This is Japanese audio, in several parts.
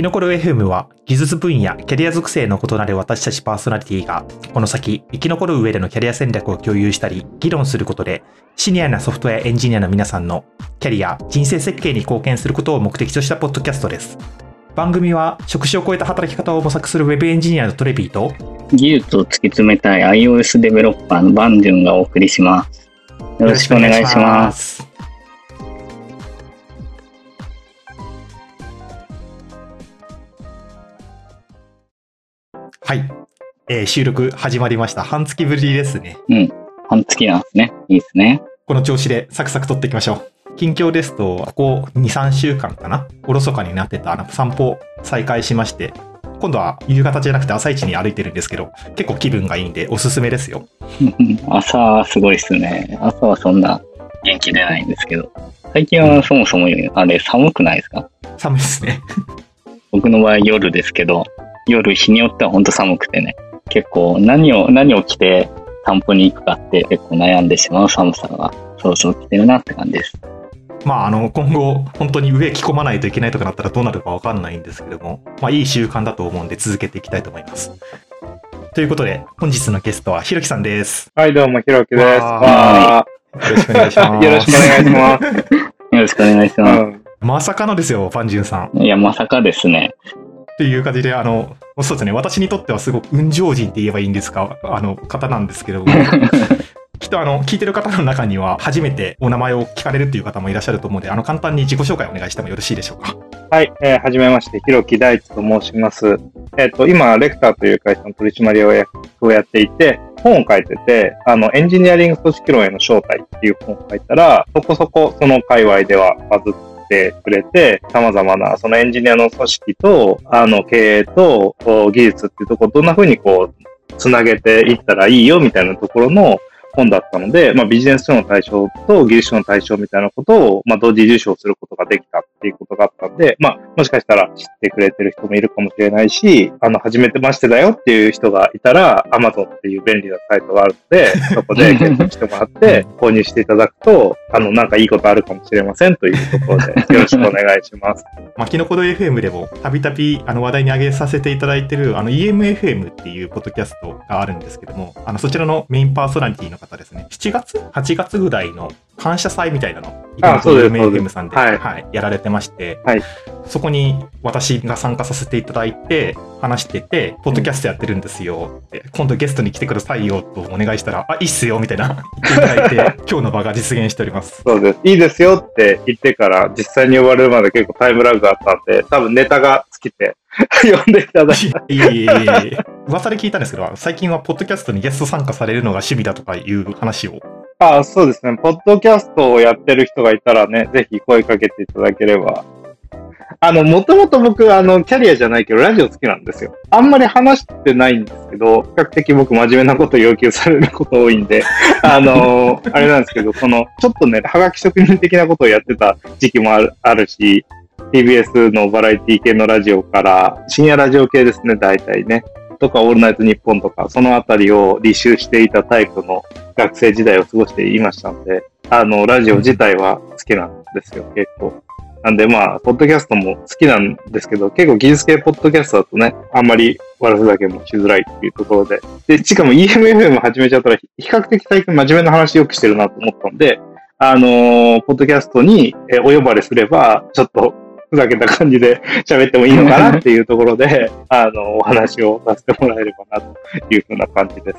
キノコロ FM は技術分野、キャリア属性の異なる私たちパーソナリティが、この先生き残る上でのキャリア戦略を共有したり、議論することで、シニアなソフトウェアエンジニアの皆さんのキャリア、人生設計に貢献することを目的としたポッドキャストです。番組は職種を超えた働き方を模索するウェブエンジニアのトレビーと、技術を突き詰めたい iOS デベロッパーのバンジュンがお送りします。よろしくお願いします。はい、えー収録始まりました。半月ぶりですね。うん。半月なんですね。いいですね。この調子でサクサク撮っていきましょう。近況ですと、ここ2、3週間かな？おろそかになってたあの散歩再開しまして、今度は夕方じゃなくて朝一に歩いてるんですけど、結構気分がいいんでおすすめですよ。朝はすごいっすね。朝はそんな元気出ないんですけど。最近はそもそもあれ寒くないですか？寒いですね。僕の場合夜ですけど、夜日によっては本当寒くてね。結構何を、何を着て散歩に行くかって結構悩んでしまう寒さがそろそろ来てるなって感じです。まあ、あの、今後、本当に上着込まないといけないとかなったらどうなるかわかんないんですけども、まあ、いい習慣だと思うんで続けていきたいと思います。ということで、本日のゲストはひろきさんです。はい、どうも、ひろきです。よろしくお願いします。ーよろしくお願いします。よろしくお願いします。うんまさかのですよ、パンジュンさん。いや、まさかですね。っていう感じで、あの、そうですね、私にとってはすごく運上人って言えばいいんですか、あの、方なんですけども、きっとあの、聞いてる方の中には、初めてお名前を聞かれるっていう方もいらっしゃると思うんで、あの、簡単に自己紹介お願いしてもよろしいでしょうか。はい、えーはじめまして、ひろき大地と申します。えっ、と、今、レクターという会社の取締役をやっていて、本を書いてて、あの、エンジニアリング組織論への正体っていう本を書いたら、そこそこその界隈ではバズってくれて、様々なそのエンジニアの組織と、あの、経営とお技術っていうところ、どんな風にこう、つなげていったらいいよみたいなところの本だったので、まあ、ビジネス書の対象と技術書の対象みたいなことを、まあ、同時受賞することができたっていうことがあったんで、まあ、もしかしたら知ってくれてる人もいるかもしれないし、あの、初めてましてだよっていう人がいたら、Amazon っていう便利なサイトがあるので、そこで検討してもらって、購入していただくと、あの、なんかいいことあるかもしれませんというところで、よろしくお願いします。まあ、キノコド FM でもたびたびあの話題に挙げさせていただいてるあの EMFM っていうポッドキャストがあるんですけども、あのそちらのメインパーソナリティの方ですね、7月 ?8 月ぐらいの感謝祭みたいなの、あそうですそうです EMFM さんで、はいはい、やられてまして、はいそこに私が参加させていただいて、話してて、ポッドキャストやってるんですよって、今度ゲストに来てくださいよとお願いしたら、あ、いいっすよみたいな言っていただいて、今日の場が実現しております。そうです。いいですよって言ってから、実際に呼ばれるまで結構タイムラグがあったんで、多分ネタが尽きて、呼んでいただいて。いやいやいやいや噂で聞いたんですけど、最近はポッドキャストにゲスト参加されるのが趣味だとかいう話を。ああ、そうですね。ポッドキャストをやってる人がいたらね、ぜひ声かけていただければ。あの、もともと僕、あの、キャリアじゃないけど、ラジオ好きなんですよ。あんまり話してないんですけど、比較的僕真面目なことを要求されること多いんで、あの、あれなんですけど、この、ちょっとね、はがき職人的なことをやってた時期もあるあるし、TBS のバラエティ系のラジオから、深夜ラジオ系ですね、大体ね。とか、オールナイトニッポンとか、そのあたりを履修していたタイプの学生時代を過ごしていましたので、あの、ラジオ自体は好きなんですよ、結構。なんでまあ、ポッドキャストも好きなんですけど、結構技術系ポッドキャストだとね、あんまり悪ふざけもしづらいっていうところで。で、しかも EMFM 始めちゃったら、比較的最近真面目な話よくしてるなと思ったんで、あのーポッドキャストにお呼ばれすれば、ちょっとふざけた感じで 喋ってもいいのかなっていうところで、あの、お話をさせてもらえればなというふうな感じです。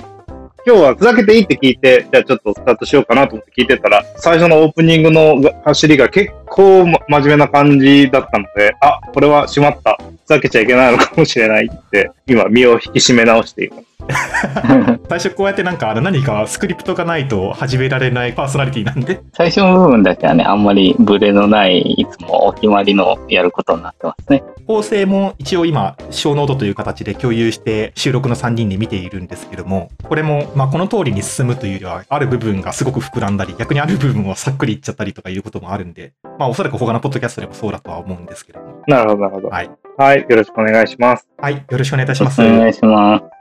今日はふざけていいって聞いて、じゃあちょっとスタートしようかなと思って聞いてたら、最初のオープニングの走りが結構真面目な感じだったので、あ、これはしまった。ふざけちゃいけないのかもしれないって、今身を引き締め直しています。最初こうやってなんかあの何かスクリプトがないと始められないパーソナリティなんで、最初の部分だけはね、あんまりブレのない、いつもお決まりのやることになってますね。構成も一応今、小ノートという形で共有して収録の3人で見ているんですけども、これもまあこの通りに進むというよりは、ある部分がすごく膨らんだり、逆にある部分をさっくりいっちゃったりとかいうこともあるんで、まあおそらく他のポッドキャストでもそうだとは思うんですけども。なるほど、なるほど。はい。はい、よろしくお願いします。はい、よろしくお願いいたします。お願いします。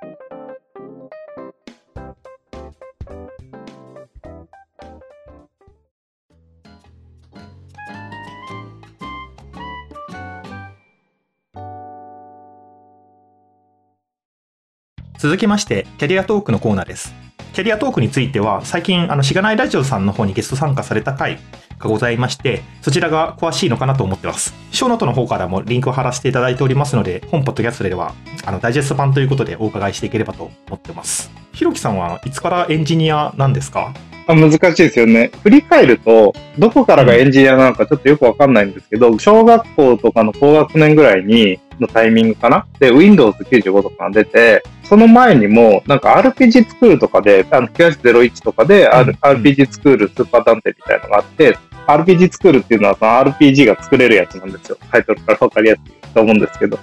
続きまして、キャリアトークのコーナーです。キャリアトークについては、最近、あの、しがないラジオさんの方にゲスト参加された回がございまして、そちらが詳しいのかなと思ってます。ショーノートの方からもリンクを貼らせていただいておりますので、本ポッドキャストでは、あの、ダイジェスト版ということでお伺いしていければと思ってます。ひろきさんはいつからエンジニアなんですか？難しいですよね。振り返ると、どこからがエンジニアなのかちょっとよくわかんないんですけど、小学校とかの高学年ぐらいに、のタイミングかな？で、Windows 95とかが出て、その前にも、なんか RPG スクールとかで、あの、9801とかで、あるうん RPG スクールスーパー探偵みたいなのがあって、RPG スクールっていうのはその RPG が作れるやつなんですよ。タイトルからわかりやすいと思うんですけど。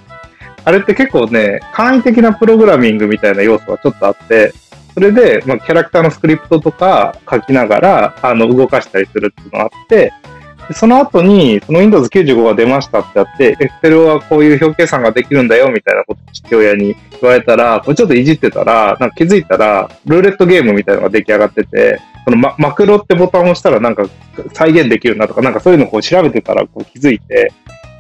あれって結構ね、簡易的なプログラミングみたいな要素がちょっとあって、それで、まあ、キャラクターのスクリプトとか書きながら、あの、動かしたりするっていうのがあって、その後に、その Windows 95が出ましたってあって、Excel はこういう表計算ができるんだよ、みたいなことを父親に言われたら、これちょっといじってたら、なんか気づいたら、ルーレットゲームみたいなのが出来上がってて、このママクロってボタンを押したらなんか再現できるなとか、なんかそういうのをこう調べてたらこう気づいて、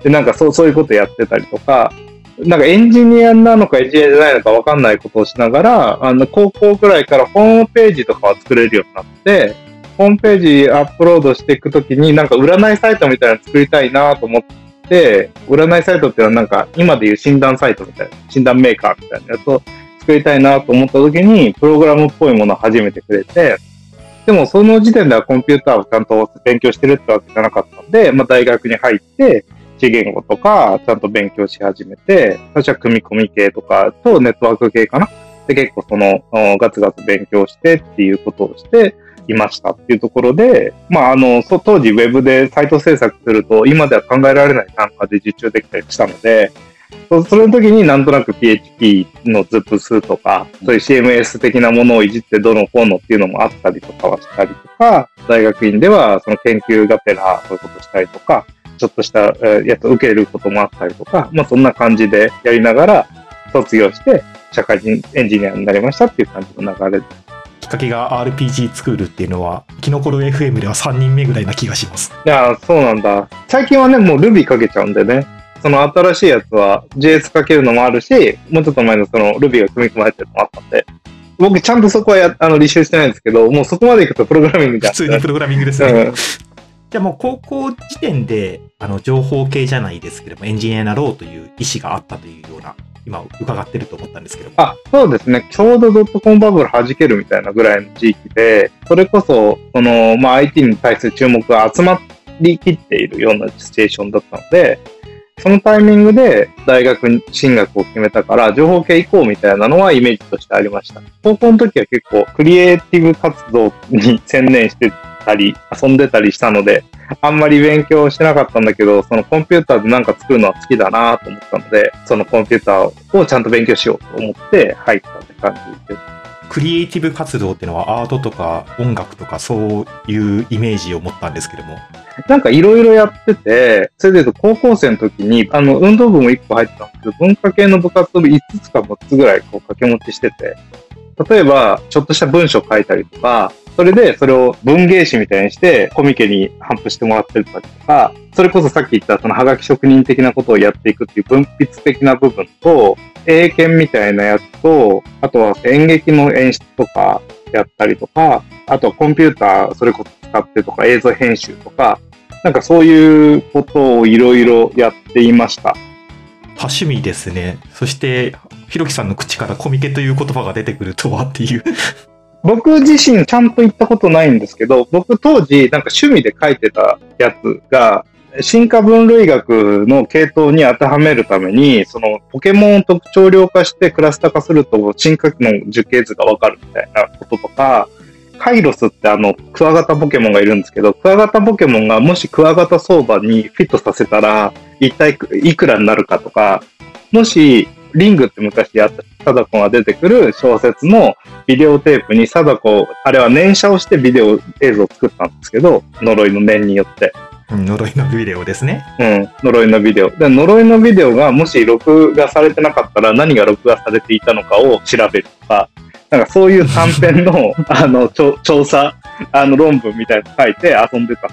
で、なんかそう、そういうことやってたりとか、なんかエンジニアなのかエンジニアじゃないのかわかんないことをしながら、あの、高校くらいからホームページとかを作れるようになって、ホームページアップロードしていくときに、なんか占いサイトみたいなの作りたいなと思って、占いサイトっていうのはなんか今でいう診断サイトみたいな、診断メーカーみたいなやつを作りたいなと思ったときに、プログラムっぽいものを始めてくれて、でもその時点ではコンピューターをちゃんと勉強してるってわけじゃなかったんで、まあ大学に入って、C 言語とかちゃんと勉強し始めて、最初は組み込み系とかとネットワーク系かな。で、結構そのおガツガツ勉強してっていうことをしていましたっていうところで、まああの、そ当時ウェブでサイト制作すると今では考えられない単価で受注できたりしたので、そそれの時になんとなく PHP の ZIP 数とか、そういう CMS 的なものをいじってどのこうのっていうのもあったりとかはしたりとか、大学院ではその研究がてらそういうことしたりとか、ちょっとしたえーやつを受けることもあったりとか、まあそんな感じでやりながら卒業して社会人エンジニアになりましたっていう感じの流れきっかけが RPG 作るっていうのは、キノコロ FM では3人目ぐらいな気がします。いやー、そうなんだ。最近はね、もう Ruby かけちゃうんでね。その新しいやつは JS かけるのもあるし、もうちょっと前のその Ruby が組み込まれてるのもあったんで、僕ちゃんとそこはやあの履修してないんですけど、もうそこまで行くとプログラミングじゃん。普通にプログラミングですね。うんじゃあもう高校時点で、あの、情報系じゃないですけども、エンジニアになろうという意思があったというような、今伺ってると思ったんですけども。あ、そうですね。ちょうどドットコムバブル弾けるみたいなぐらいの時期で、それこそ、その、まあ IT に対する注目が集まりきっているようなシチュエーションだったので、そのタイミングで大学進学を決めたから、情報系行こうみたいなのはイメージとしてありました。高校の時は結構クリエイティブ活動に専念してたり、遊んでたりしたので、あんまり勉強してなかったんだけど、そのコンピューターでなんか作るのは好きだなと思ったので、そのコンピューターをちゃんと勉強しようと思って入ったって感じです。クリエイティブ活動っていうのはアートとか音楽とかそういうイメージを持ったんですけども。なんかいろいろやってて、それで言うと高校生の時に、あの、運動部も1個入ってたんですけど、文化系の部活を5つか6つぐらいこう掛け持ちしてて、例えば、ちょっとした文章書いたりとか、それでそれを文芸誌みたいにしてコミケに頒布してもらってたりとか、それこそさっき言ったそのハガキ職人的なことをやっていくっていう文筆的な部分と、英検みたいなやつと、あとは演劇の演出とかやったりとか、あとはコンピューターそれこそ使ってとか映像編集とか、なんかそういうことをいろいろやっていました。多趣味ですね。そして、ひろきさんの口からコミケという言葉が出てくるとはっていう。僕自身ちゃんと行ったことないんですけど、僕当時なんか趣味で書いてたやつが、進化分類学の系統に当てはめるために、そのポケモンを特徴量化してクラスター化すると進化の樹形図がわかるみたいなこととか、カイロスってあの、クワガタポケモンがいるんですけど、クワガタポケモンがもしクワガタ相場にフィットさせたら、一体いくらになるかとか、もし、リングって昔やった貞子が出てくる小説のビデオテープに貞子、あれは念写をしてビデオ映像を作ったんですけど、呪いの念によって。うん呪いのビデオですね。うん、呪いのビデオ。で、呪いのビデオがもし録画されてなかったら何が録画されていたのかを調べるとか、なんかそういう短編の、あの、調調査、あの、論文みたいなの書いて遊んでた。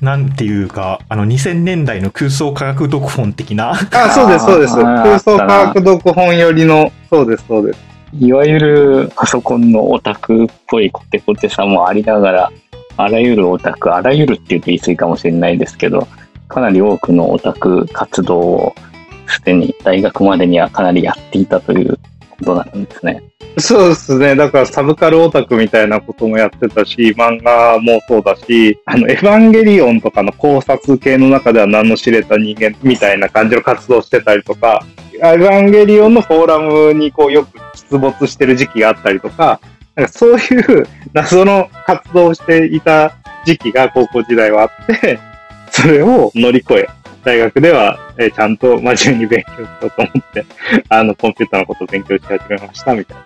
なんていうか、あの2000年代の空想科学読本的な。あ、そうです、そうです。空想科学読本寄りの、そそうです、そうです。いわゆるパソコンのオタクっぽいコテコテさもありながら、あらゆるオタク、あらゆるって言うと言い過ぎかもしれないですけど、かなり多くのオタク活動をすでに大学までにはかなりやっていたということなんですね。そうですね。だからサブカルオタクみたいなこともやってたし、漫画もそうだし、あの、エヴァンゲリオンとかの考察系の中では何の知れた人間みたいな感じの活動してたりとか、エヴァンゲリオンのフォーラムにこうよく出没してる時期があったりとか、なんかそういう謎の活動をしていた時期が高校時代はあって、それを乗り越え、大学では、えーちゃんと真面目に勉強しようと思って、あの、コンピューターのことを勉強し始めました、みたいな。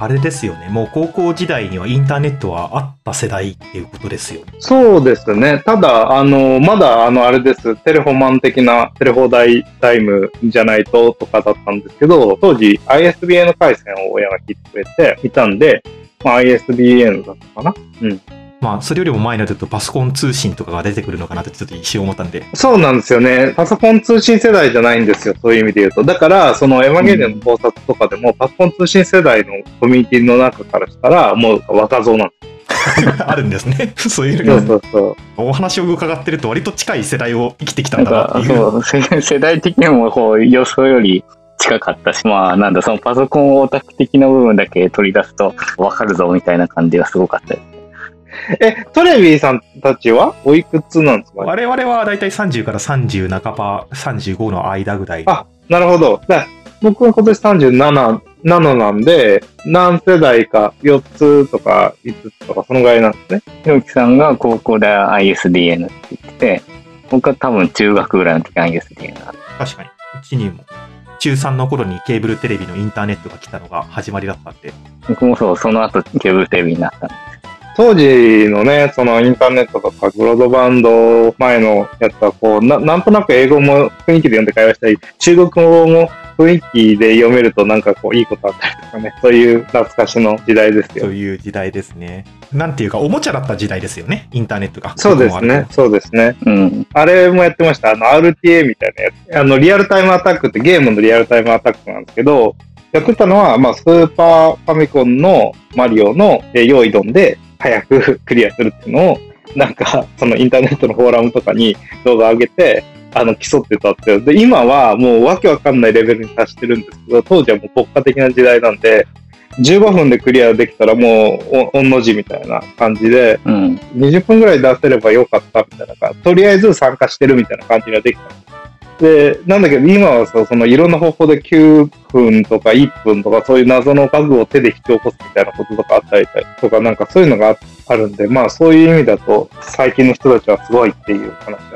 あれですよね。もう高校時代にはインターネットはあった世代っていうことですよね。そうですね。ただ、あの、まだ、あの、あれです。テレフォンマン的なテレ放題タイムじゃないととかだったんですけど、当時 ISBN 回線を親が引いてくれていたんで、まあ、ISBN だったかな。うん。まあ、それよりも前のだとパソコン通信とかが出てくるのかなってちょっと一瞬思ったんで。そうなんですよね。パソコン通信世代じゃないんですよ。そういう意味で言うと。だから、そのエヴァンゲリオンの考察とかでも、パソコン通信世代のコミュニティの中からしたら、もう若造なんで あるんですね。そういうそうそうそう。お話を伺ってると割と近い世代を生きてきたなんだなっていう。そう世世代的にもこう予想より近かったし、まあなんだ、そのパソコンオタク的な部分だけ取り出すと分かるぞみたいな感じがすごかったです。え、トレビーさんたちはおいくつなんですか？我々はだいたい30から30半ば、35の間ぐらい。あ、なるほど。だ僕は今年37、7なんで、何世代か、4つとか5つとか、そのぐらいなんですね。ひろきさんが高校で ISDN って言ってて、僕は多分中学ぐらいの時 ISDN だった。確かに。うちにも。中3の頃にケーブルテレビのインターネットが来たのが始まりだったんで。僕もそう、その後ケーブルテレビになったんで当時のね、そのインターネットとかブロードバンド前のやつはこう、ななんとなく英語も雰囲気で読んで会話したり、中国語も雰囲気で読めるとなんかこういいことあったりとかね、そういう懐かしの時代ですよ。そういう時代ですね。なんていうか、おもちゃだった時代ですよね。インターネットが。そうですね、そうですね。うん。あれもやってました。あの、RTA みたいなやつ。あの、リアルタイムアタックってゲームのリアルタイムアタックなんですけど、やってたのは、まあ、スーパーファミコンのマリオのえー用意ドンで早く クリアするっていうのを、なんか、そのインターネットのフォーラムとかに動画上げて、あの、競ってたっていう。で、今はもうわけわかんないレベルに達してるんですけど、当時はもう国家的な時代なんで、15分でクリアできたらもう、お、おんの字みたいな感じで、うん。20分ぐらい出せればよかったみたいな感じ。とりあえず参加してるみたいな感じができた。で、なんだけど今はさ、そのいろんな方法で9分とか1分とかそういう謎のバグを手で引き起こすみたいなこととかあったりとか、なんかそういうのがああるんで、まあそういう意味だと最近の人たちはすごいっていう話なんで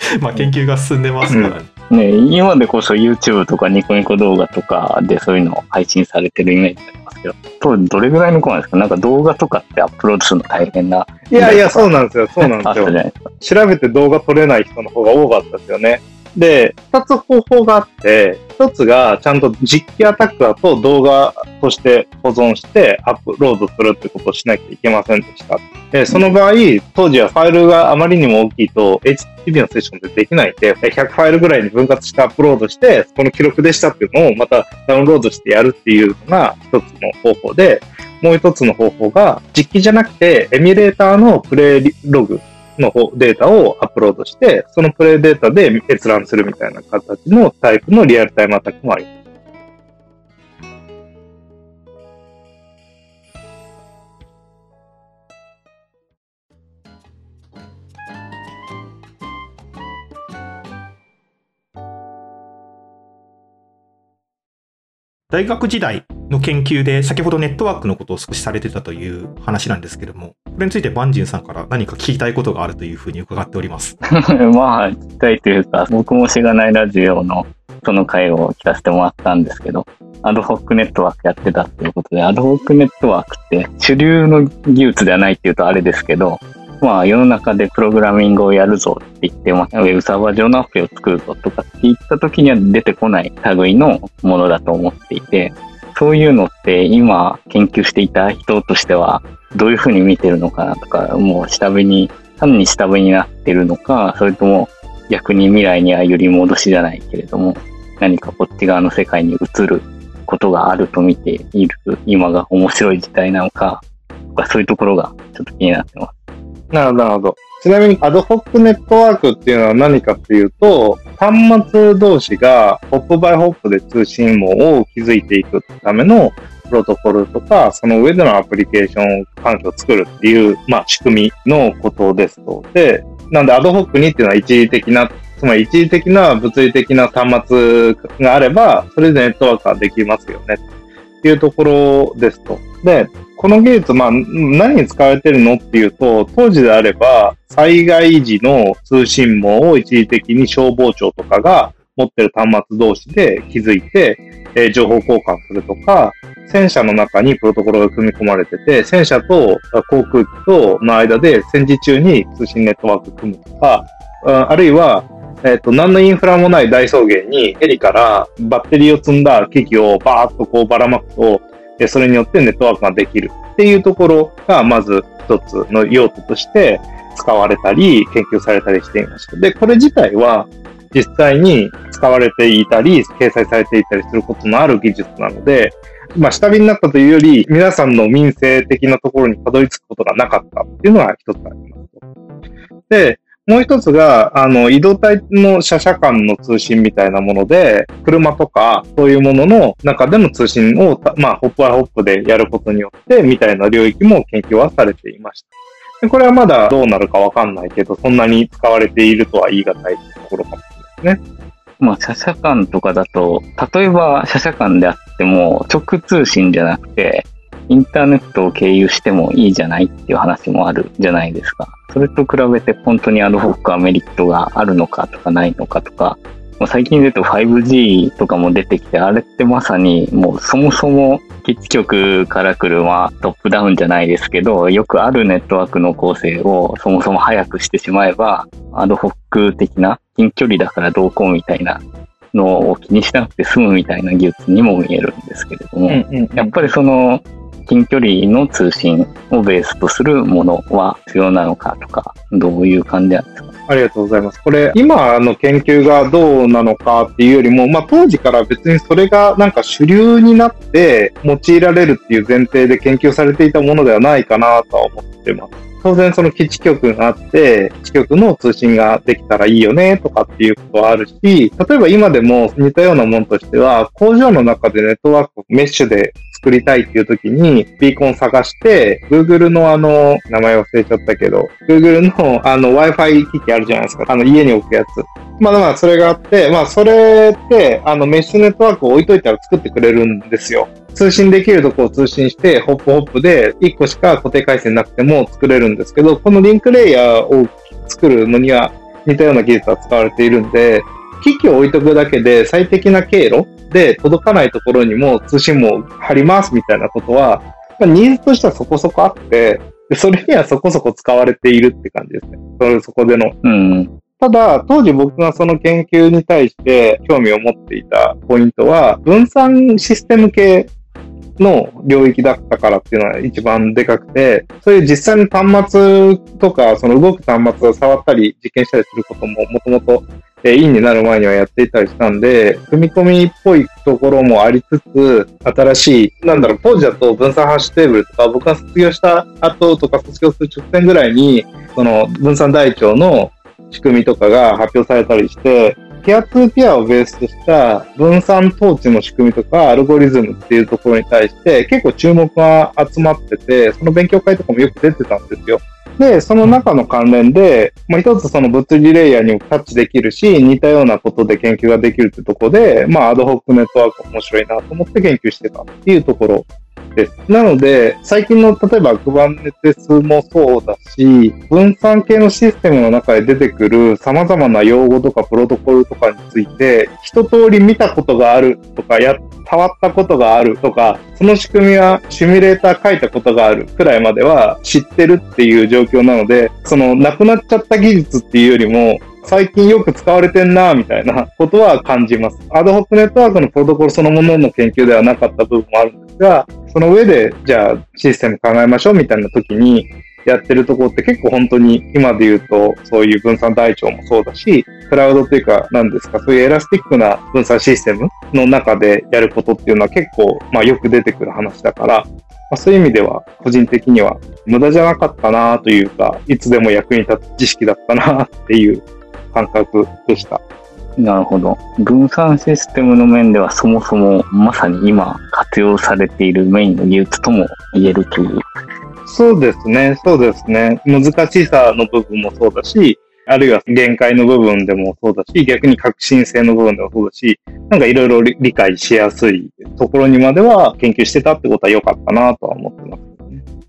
す。まあ、研究が進んでますからね。ね今でこそ YouTube とかニコニコ動画とかでそういうの配信されてるイメージありますけど、当時どれぐらいの子なんですか？なんか動画とかってアップロードするの大変な。いやいや、そうなんですよ。そうなんあですよ。調べて動画撮れない人の方が多かったですよね。で、二つ方法があって、一つがちゃんと実機アタックだと動画として保存してアップロードするってことをしなきゃいけませんでした。で、その場合、当時はファイルがあまりにも大きいと HTTP のセッションでできないんで、100ファイルぐらいに分割してアップロードして、この記録でしたっていうのをまたダウンロードしてやるっていうのが一つの方法で、もう一つの方法が実機じゃなくてエミュレーターのプレイログのデータをアップロードして、そのプレイデータで閲覧するみたいな形のタイプのリアルタイムアタックもあります。大学時代の研究で先ほどネットワークのことを少しされてたという話なんですけども、これについてバンジンさんから何か聞きたいことがあるというふうに伺っております。まあ、聞きたいというか、僕もしがないラジオのその回を聞かせてもらったんですけど、アドホックネットワークやってたっていうことで、アドホックネットワークって主流の技術ではないっていうとあれですけど、まあ世の中でプログラミングをやるぞって言って、まあ、ウェブサーバー上のアプリを作るぞとかって言った時には出てこない類のものだと思っていて、そういうのって今研究していた人としてはどういうふうに見てるのかなとか、もう下火に、単に下火になってるのか、それとも逆に未来には揺り戻しじゃないけれども、何かこっち側の世界に移ることがあると見ている今が面白い時代なの、かそういうところがちょっと気になってます。なるほど、なるほど。ちなみに、アドホックネットワークっていうのは何かっていうと、端末同士がホップバイホップで通信網を築いていくためのプロトコルとか、その上でのアプリケーション環境を作るっていう、まあ、仕組みのことですと。で、なんで、アドホックにっていうのは一時的な、つまり一時的な物理的な端末があれば、それでネットワークができますよね。っていうところですと。で、この技術、まあ、何に使われてるのっていうと、当時であれば、災害時の通信網を一時的に消防庁とかが持ってる端末同士で築いて、えー、情報交換するとか、戦車の中にプロトコルが組み込まれてて、戦車と航空機との間で戦時中に通信ネットワーク組むとか、あるいは、えっ、ー、と、何のインフラもない大草原にヘリからバッテリーを積んだ機器をバーッとこうばらまくと、でそれによってネットワークができるっていうところが、まず一つの用途として使われたり、研究されたりしていました。で、これ自体は実際に使われていたり、掲載されていたりすることのある技術なので、まあ、下火になったというより、皆さんの民生的なところにたどり着くことがなかったっていうのが一つあります。で、もう一つが、あの、移動体の車車間の通信みたいなもので、車とか、そういうものの中での通信を、まあ、ホップアホップでやることによって、みたいな領域も研究はされていました。これはまだどうなるかわかんないけど、そんなに使われているとは言い難いところかもしれないですね。まあ、車車間とかだと、例えば車車間であっても、直通信じゃなくて、インターネットを経由してもいいじゃないっていう話もあるじゃないですか。それと比べて本当にアドホックはメリットがあるのかとかないのかとか、最近で言うと 5G とかも出てきて、あれってまさにもうそもそも基地局から来るまあトップダウンじゃないですけど、よくあるネットワークの構成をそもそも早くしてしまえば、アドホック的な近距離だからどうこうみたいなのを気にしなくて済むみたいな技術にも見えるんですけれども、やっぱりその近距離の通信をベースとするものは必要なのかとか、どういう感じなんですか？ありがとうございます。これ、今の研究がどうなのかっていうよりも、まあ当時から別にそれがなんか主流になって用いられるっていう前提で研究されていたものではないかなとは思ってます。当然その基地局があって、基地局の通信ができたらいいよねとかっていうことはあるし、例えば今でも似たようなものとしては、工場の中でネットワークをメッシュで作りたいっていう時に、ビーコン探して、Google のあの、名前忘れちゃったけど、Google のあの Wi-Fi 機器あるじゃないですか。あの家に置くやつ。まあだからそれがあって、まあそれって、あのメッシュネットワークを置いといたら作ってくれるんですよ。通信できるとこを通信して、ホップホップで1個しか固定回線なくても作れるんですけど、このリンクレイヤーを作るのには似たような技術が使われているんで、機器を置いとくだけで最適な経路で届かないところにも通信網貼りますみたいなことは、まあ、ニーズとしてはそこそこあって、それにはそこそこ使われているって感じですね。それそこでの。うん。ただ、当時僕がその研究に対して興味を持っていたポイントは、分散システム系の領域だったからっていうのは一番でかくて、そういう実際の端末とか、その動く端末を触ったり実験したりすることももともとインになる前にはやっていたりしたんで、組み込みっぽいところもありつつ、新しい、なんだろう、当時だと分散ハッシュテーブルとか、僕が卒業した後とか卒業する直前ぐらいに、その分散台帳の仕組みとかが発表されたりして、ピアツーピアをベースとした分散統治の仕組みとかアルゴリズムっていうところに対して結構注目が集まってて、その勉強会とかもよく出てたんですよ。で、その中の関連で、まあ、一つその物理レイヤーにもタッチできるし、似たようなことで研究ができるってとこで、まあ、アドホックネットワーク面白いなと思って研究してたっていうところです。なので、最近の例えば Kubernetes もそうだし、分散系のシステムの中で出てくる様々な用語とかプロトコルとかについて、一通り見たことがあるとか、や、触ったことがあるとか、その仕組みはシミュレーター書いたことがあるくらいまでは知ってるっていう状況なので、そのなくなっちゃった技術っていうよりも、最近よく使われてんな、みたいなことは感じます。アドホックネットワークのプロトコルそのものの研究ではなかった部分もあるんですが、その上で、じゃあシステム考えましょうみたいな時に、やってるところって結構本当に今で言うとそういう分散台帳もそうだし、クラウドというか何ですか、そういうエラスティックな分散システムの中でやることっていうのは結構まあよく出てくる話だから、まあ、そういう意味では個人的には無駄じゃなかったなというか、いつでも役に立つ知識だったなっていう感覚でした。なるほど。分散システムの面ではそもそもまさに今活用されているメインの技術とも言えるという。そうですね、そうですね。難しさの部分もそうだし、あるいは限界の部分でもそうだし、逆に革新性の部分でもそうだし、なんかいろいろ理解しやすいところにまでは研究してたってことは良かったなとは思ってます。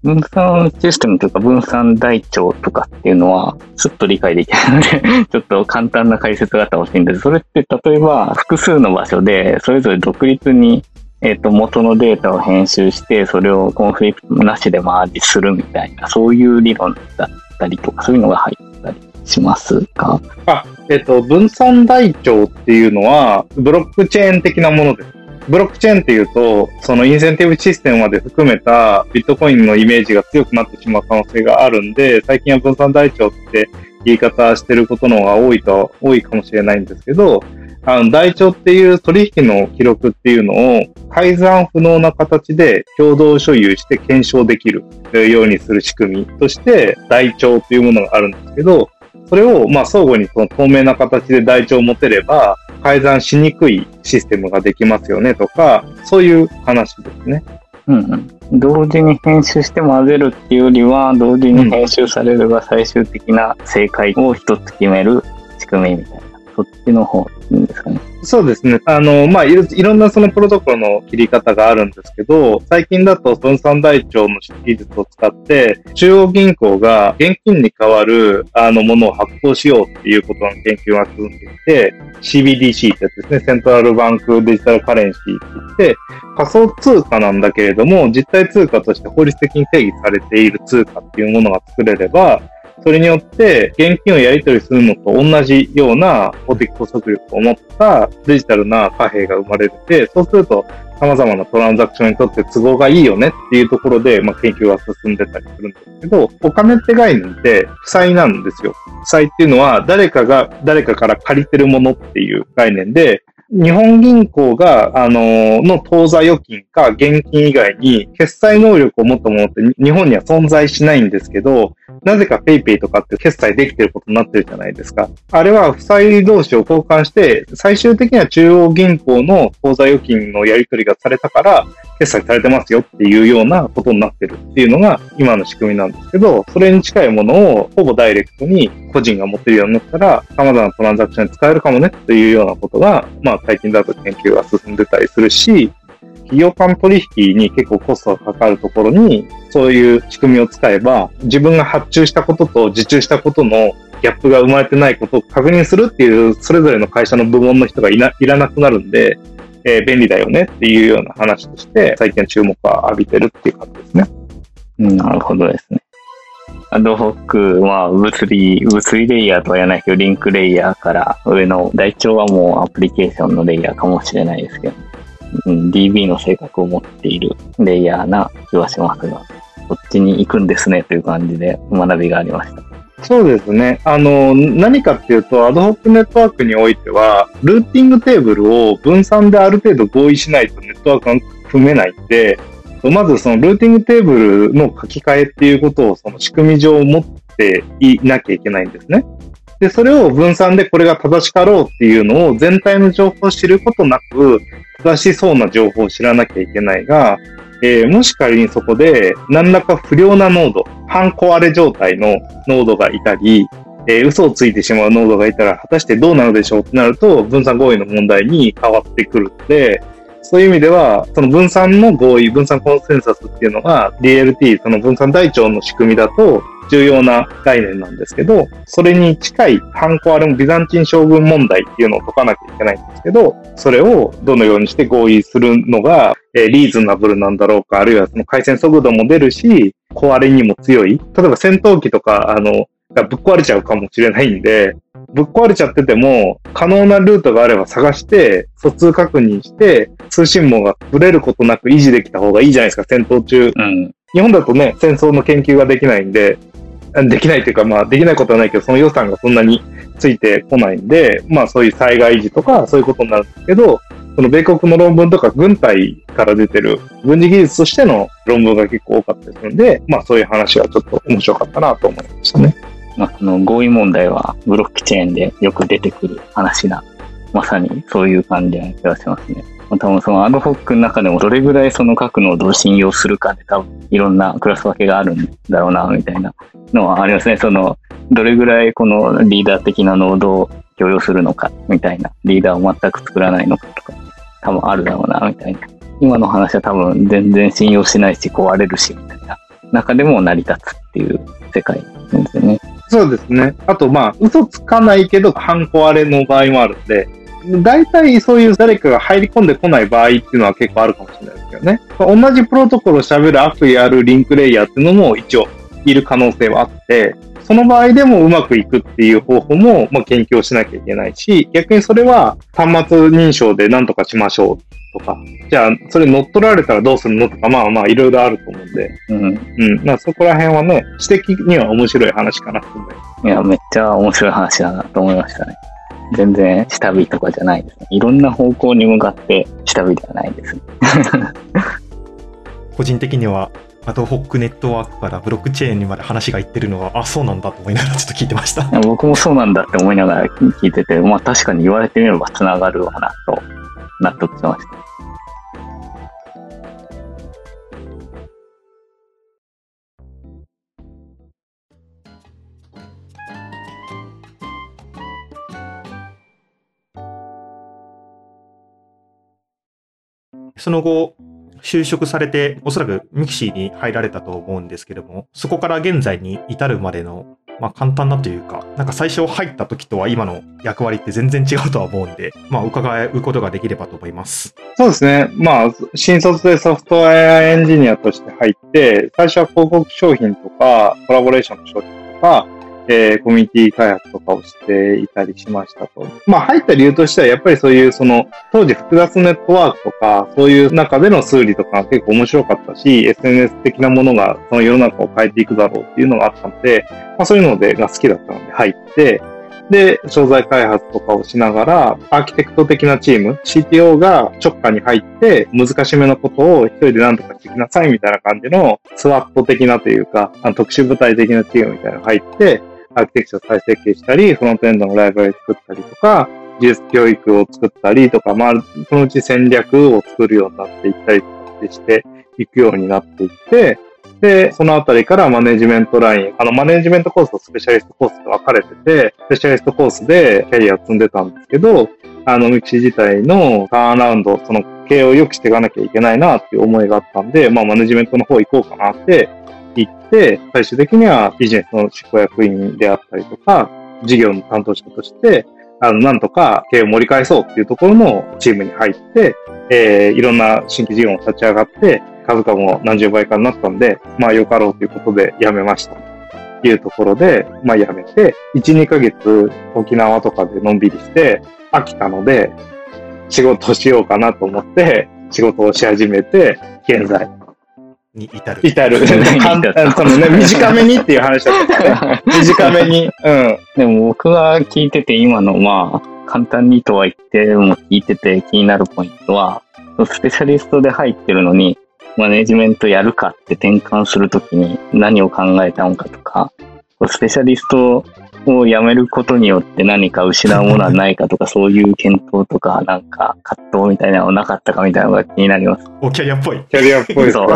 分散システムというか分散台帳とかっていうのは、すっと理解できないのでちょっと簡単な解説があったら欲しいんです。それって例えば複数の場所で、それぞれ独立にえっ、と、元のデータを編集して、それをコンフリクトなしでマージするみたいな、そういう理論だったりとか、そういうのが入ったりしますかあ、えっ、と、分散台帳っていうのは、ブロックチェーン的なものです。ブロックチェーンっていうと、そのインセンティブシステムまで含めたビットコインのイメージが強くなってしまう可能性があるんで、最近は分散台帳って言い方してることの方が多いと、多いかもしれないんですけど、あの、台帳っていう取引の記録っていうのを改ざん不能な形で共同所有して検証できるようにする仕組みとして台帳っていうものがあるんですけど、それをまあ相互にその透明な形で台帳を持てれば改ざんしにくいシステムができますよねとか、そういう話ですね。うんうん、同時に編集して混ぜるっていうよりは、同時に編集されれば最終的な正解を一つ決める仕組みみたいな。そっちの方ですかね。そうですね。あの、まあいろ、いろんなそのプロトコルの切り方があるんですけど、最近だと分散台帳の技術を使って、中央銀行が現金に代わる、あの、ものを発行しようっていうことの研究が進んでいて、CBDC ってやつですね。セントラルバンクデジタルカレンシーって言って、仮想通貨なんだけれども、実体通貨として法律的に定義されている通貨っていうものが作れれば、それによって、現金をやり取りするのと同じような法的拘束力を持ったデジタルな貨幣が生まれて、そうすると様々なトランザクションにとって都合がいいよねっていうところで、まあ、研究が進んでたりするんですけど、お金って概念って負債なんですよ。負債っていうのは誰かが誰かから借りてるものっていう概念で、日本銀行が、あの、の当座預金か現金以外に決済能力を持ったものって日本には存在しないんですけど、なぜか PayPay とかって決済できてることになってるじゃないですか。あれは負債同士を交換して、最終的には中央銀行の口座預金のやり取りがされたから、決済されてますよっていうようなことになってるっていうのが今の仕組みなんですけど、それに近いものをほぼダイレクトに個人が持ってるようになったら、様々なトランザクションに使えるかもねっていうようなことが、まあ最近だと研究が進んでたりするし、企業間取引に結構コストがかかるところに、そういう仕組みを使えば、自分が発注したことと受注したことのギャップが生まれてないことを確認するっていう、それぞれの会社の部門の人がいないらなくなるんで、えー、便利だよねっていうような話として、最近注目を浴びてるっていう感じですね。なるほどですね。アドホックは物理、物理レイヤーとは言わないけど、リンクレイヤーから上の台帳はもうアプリケーションのレイヤーかもしれないですけど、うん、DB の性格を持っているレイヤーな気はしますが、こっちに行くんですねという感じで学びがありました。そうですね。あの、何かっていうと、アドホックネットワークにおいては、ルーティングテーブルを分散である程度合意しないとネットワークが組めないんで、まずそのルーティングテーブルの書き換えっていうことをその仕組み上持っていなきゃいけないんですね。で、それを分散でこれが正しかろうっていうのを全体の情報を知ることなく、正しそうな情報を知らなきゃいけないが、えー、もし仮にそこで何らか不良なノード、半壊れ状態のノードがいたり、えー、嘘をついてしまうノードがいたら果たしてどうなのでしょうってなると分散合意の問題に変わってくるので、そういう意味では、その分散の合意、分散コンセンサスっていうのが DLT、その分散台帳の仕組みだと重要な概念なんですけど、それに近いハンコアレムビザンチン将軍問題っていうのを解かなきゃいけないんですけど、それをどのようにして合意するのが、え、リーズナブルなんだろうか、あるいはその回線速度も出るし、壊れにも強い。例えば戦闘機とか、あの、がぶっ壊れちゃうかもしれないんで、ぶっ壊れちゃってても、可能なルートがあれば探して、疎通確認して、通信網がぶれることなく維持できた方がいいじゃないですか、戦闘中。うん、日本だとね、戦争の研究ができないんで、できないというか、まあ、できないことはないけど、その予算がそんなについてこないんで、まあ、そういう災害時とか、そういうことになるんですけど、その米国の論文とか軍隊から出てる軍事技術としての論文が結構多かったりするんで、まあそういう話はちょっと面白かったなと思いましたね。まあ、その合意問題はブロックチェーンでよく出てくる話な、まさにそういう感じな気がしますね。まあ、多分そのアドホックの中でもどれぐらいその各ノードを信用するかで多分いろんなクラス分けがあるんだろうな、みたいなのはありますね。その、どれぐらいこのリーダー的なノードを許容するのか、みたいな。リーダーを全く作らないのかとか。多分あるだろうな、みたいな。今の話は多分全然信用しないし、壊れるし、みたいな。中でも成り立つっていう世界なんですよね。そうですね。あと、まあ、嘘つかないけど、半壊れの場合もあるんで、大体そういう誰かが入り込んでこない場合っていうのは結構あるかもしれないですけどね。同じプロトコルを喋るアプリあるリンクレイヤーっていうのも一応いる可能性はあって、その場合でもうまくいくっていう方法も、まあ、研究をしなきゃいけないし、逆にそれは端末認証で何とかしましょうとか、じゃあそれ乗っ取られたらどうするのとか、まあまあいろいろあると思うんで、うん。うん。まあそこら辺はね、知的には面白い話かなと思います。いや、めっちゃ面白い話だなと思いましたね。全然下火とかじゃないですね。いろんな方向に向かって下火ではないですね。個人的にはアドホックネットワークからブロックチェーンにまで話がいってるのは、あ、そうなんだと思いながらちょっと聞いてました。僕もそうなんだって思いながら聞いてて、まあ確かに言われてみれば繋がるわなと納得しました。その後、就職されて、おそらく mixi に入られたと思うんですけども、そこから現在に至るまでの、まあ簡単だというか、なんか最初入った時とは今の役割って全然違うとは思うんで、まあ伺うことができればと思います。そうですね。まあ、新卒でソフトウェアエンジニアとして入って、最初は広告商品とか、コラボレーションの商品とか、えー、コミュニティ開発とかをしていたりしましたと。まあ入った理由としてはやっぱりそういうその当時複雑ネットワークとかそういう中での数理とか結構面白かったし SNS 的なものがその世の中を変えていくだろうっていうのがあったので、まあそういうのでが好きだったので入って、で、商材開発とかをしながら、アーキテクト的なチーム、CTO が直下に入って、難しめのことを一人で何とかしてきなさいみたいな感じの、スワット的なというか、あの特殊部隊的なチームみたいなのが入って、アーキテクチャ再設計したり、フロントエンドのライブラリ作ったりとか、技術教育を作ったりとか、まあ、そのうち戦略を作るようになっていったりしていくようになっていって、で、そのあたりからマネジメントライン、あの、マネジメントコースとスペシャリストコースと分かれてて、スペシャリストコースでキャリアを積んでたんですけど、あの、ミキシ自体のターンアラウンド、その経営を良くしていかなきゃいけないなっていう思いがあったんで、まあ、マネジメントの方行こうかなって行って、最終的にはビジネスの執行役員であったりとか、事業の担当者として、あの、なんとか経営を盛り返そうっていうところのチームに入って、えー、いろんな新規事業も立ち上がって、株価も何十倍かになったんで、まあよかろうということで辞めました。というところで、まあ辞めて、1、2ヶ月沖縄とかでのんびりして飽きたので、仕事をしようかなと思って、仕事をし始めて、現在、に至る。至る。そのね、短めにっていう話だったね。短めに。うん。でも僕が聞いてて今の、まあ、簡単にとは言っても聞いてて気になるポイントは、スペシャリストで入ってるのに、マネジメントやるかって転換するときに何を考えたのかとか、スペシャリストを辞めることによって何か失うものはないかとか、そういう検討とか、なんか葛藤みたいなのなかったかみたいなのが気になります。お、キャリアっぽい。キャリアっぽいですね。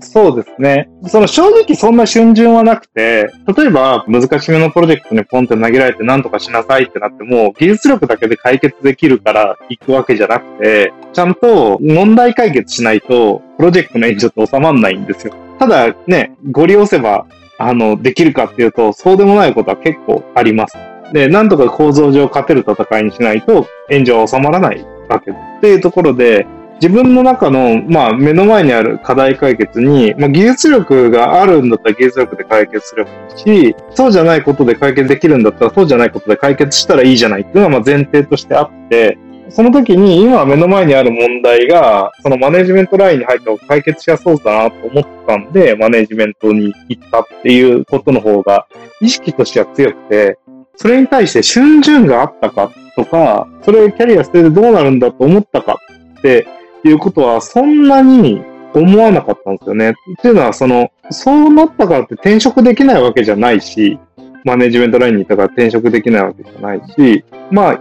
そう ですね。その正直そんな瞬順はなくて、例えば難しめのプロジェクトにポンって投げられて何とかしなさいってなっても、技術力だけで解決できるから行くわけじゃなくて、ちゃんと問題解決しないと、プロジェクトの援助って収まんないんですよ。ただね、ご利用せばあの、できるかっていうと、そうでもないことは結構あります。で、なんとか構造上勝てる戦いにしないと、援助は収まらないわけっていうところで、自分の中の、まあ、目の前にある課題解決に、まあ、技術力があるんだったら技術力で解決すればいいし、そうじゃないことで解決できるんだったら、そうじゃないことで解決したらいいじゃないっていうのは、まあ、前提としてあって、その時に今目の前にある問題が、そのマネジメントラインに入った方が解決しやすそうだなと思ったんで、マネジメントに行ったっていうことの方が、意識としては強くて、それに対して春巡があったかとか、それキャリア捨ててどうなるんだと思ったかっていうことは、そんなに思わなかったんですよね。っていうのは、その、そうなったからって転職できないわけじゃないし、マネジメントラインにいたから転職できないわけじゃないし、まあ、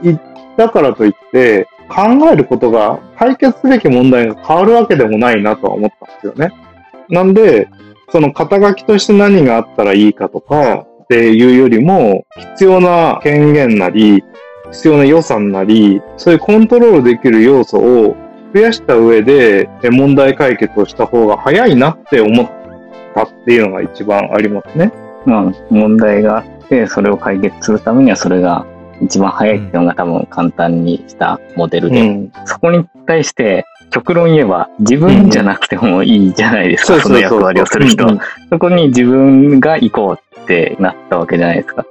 たからといって、考えることが、解決すべき問題が変わるわけでもないなとは思ったんですよね。なんで、その肩書きとして何があったらいいかとかっていうよりも、必要な権限なり、必要な予算なり、そういうコントロールできる要素を増やした上で問題解決をした方が早いなって思ったっていうのが一番ありますね。まあ、問題があって、それを解決するためにはそれが一番早いっていうのが多分簡単にしたモデルで、うん、そこに対して極論言えば自分じゃなくてもいいじゃないですか、その役割をする人は。そこに自分が行こうってなったわけじゃないですか。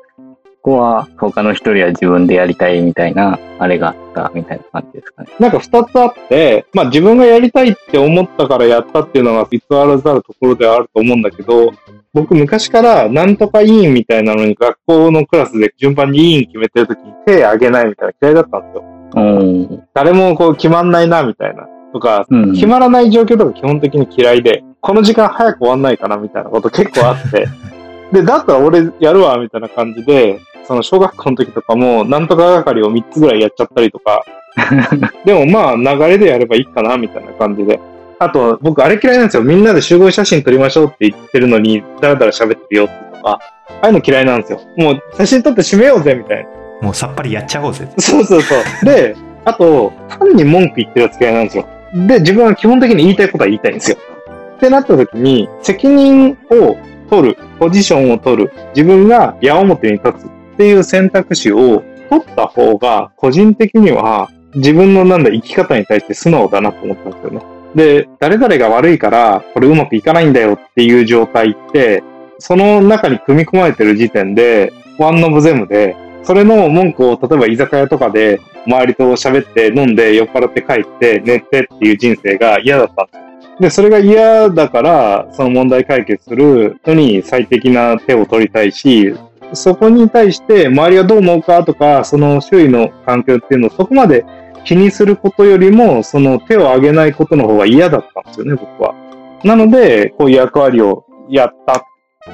ここは他の一人は自分でやりたいみたいな、あれがあったみたいな感じですかね。なんか二つあって、まあ自分がやりたいって思ったからやったっていうのが偽らざるところではあると思うんだけど、僕昔からなんとか委員みたいなのに学校のクラスで順番に委員決めてるときに手挙げないみたいな嫌いだったんですよ。うん、誰もこう決まんないなみたいな。とか、うん、決まらない状況とか基本的に嫌いで、この時間早く終わんないかなみたいなこと結構あって、で、だったら俺やるわみたいな感じで、その小学校の時とかも、なんとか係を3つぐらいやっちゃったりとか、でもまあ流れでやればいいかなみたいな感じで。あと、僕あれ嫌いなんですよ。みんなで集合写真撮りましょうって言ってるのに、だらだら喋ってるよとか、ああいうの嫌いなんですよ。もう写真撮って締めようぜみたいな。もうさっぱりやっちゃおうぜ。そうそうそう。で、あと、単に文句言ってるやつ嫌いなんですよ。で、自分は基本的に言いたいことは言いたいんですよ。ってなった時に、責任を取る、ポジションを取る、自分が矢面に立つっていう選択肢を取った方が、個人的には自分のなんだ生き方に対して素直だなと思ったんですよね。で、誰々が悪いから、これうまくいかないんだよっていう状態って、その中に組み込まれてる時点で、ワンノブゼムで、それの文句を例えば居酒屋とかで周りと喋って飲んで酔っ払って帰って寝てっていう人生が嫌だったんです。で、それが嫌だから、その問題解決するのに最適な手を取りたいし、そこに対して周りがどう思うかとか、その周囲の環境っていうのをそこまで気にすることよりも、その手を挙げないことの方が嫌だったんですよね、僕は。なので、こういう役割をやったっ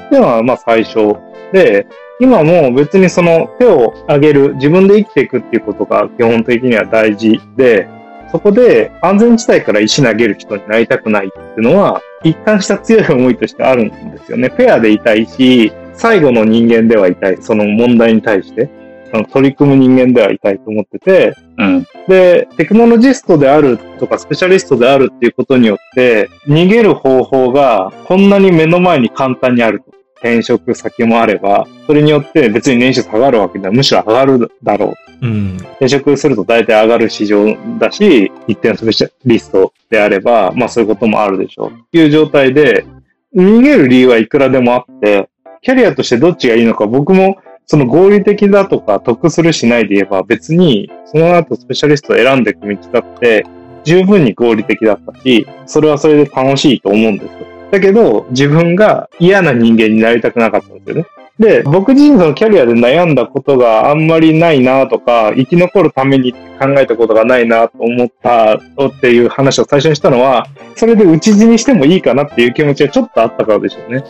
ていうのは、まあ最初で、今も別にその手を挙げる、自分で生きていくっていうことが基本的には大事で、そこで安全地帯から石投げる人になりたくないっていうのは、一貫した強い思いとしてあるんですよね。フェアでいたいし、最後の人間ではいたい。その問題に対して。の取り組む人間ではいたいと思ってて、うん、で、テクノロジストであるとかスペシャリストであるっていうことによって、逃げる方法がこんなに目の前に簡単にあると。転職先もあれば、それによって別に年収下がるわけではむしろ上がるだろう。うん、転職すると大体上がる市場だし、一定のスペシャリストであれば、まあそういうこともあるでしょう。という状態で、逃げる理由はいくらでもあって、キャリアとしてどっちがいいのか僕もその合理的だとか得するしないで言えば別にその後スペシャリストを選んでいく道だって十分に合理的だったし、それはそれで楽しいと思うんですよ。だけど、自分が嫌な人間になりたくなかったんですよね。で、僕自身そのキャリアで悩んだことがあんまりないなとか、生き残るために考えたことがないなと思ったっていう話を最初にしたのは、それで打ち死にしてもいいかなっていう気持ちがちょっとあったからでしょうね。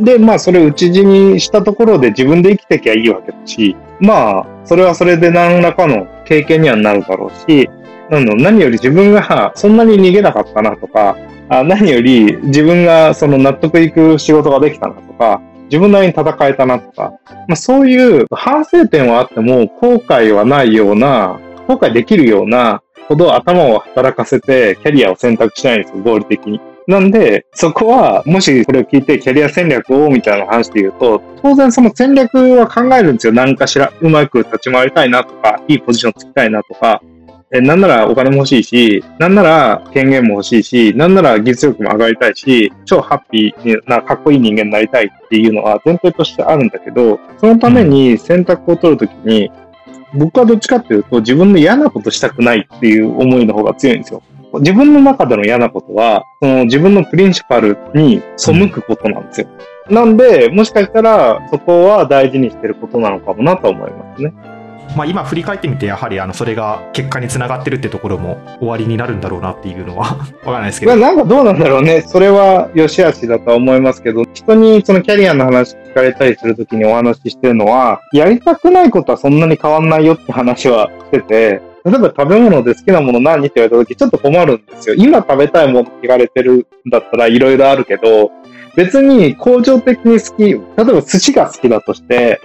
で、まあそれを打ち死にしたところで自分で生きてきゃいいわけだし、まあ、それはそれで何らかの経験にはなるだろうし、何より自分がそんなに逃げなかったなとか、あ何より自分がその納得いく仕事ができたなとか、自分なりに戦えたなとか、まあ、そういう反省点はあっても後悔はないような、後悔できるようなほど頭を働かせてキャリアを選択しないんですよ、合理的に。なんで、そこは、もしこれを聞いてキャリア戦略をみたいな話で言うと、当然その戦略は考えるんですよ。何かしら。うまく立ち回りたいなとか、いいポジションつきたいなとか、えなんならお金も欲しいし、なんなら権限も欲しいし、なんなら技術力も上がりたいし、超ハッピーな、かっこいい人間になりたいっていうのは前提としてあるんだけど、そのために選択を取るときに、僕はどっちかっていうと、自分の嫌なことしたくないっていう思いの方が強いんですよ。自分の中での嫌なことは、その自分のプリンシパルに背くことなんですよ。なんで、もしかしたら、そこは大事にしてることなのかもなと思いますね。まあ、今振り返ってみて、やはりあのそれが結果につながってるってところも終わりになるんだろうなっていうのは わからないですけど。なんかどうなんだろうね。それは良し悪しだとは思いますけど、人にそのキャリアの話聞かれたりするときにお話ししてるのは、やりたくないことはそんなに変わんないよって話はしてて、例えば食べ物で好きなもの何って言われたときちょっと困るんですよ。今食べたいもの聞かれてるんだったらいろいろあるけど、別に恒常的に好き、例えば寿司が好きだとして、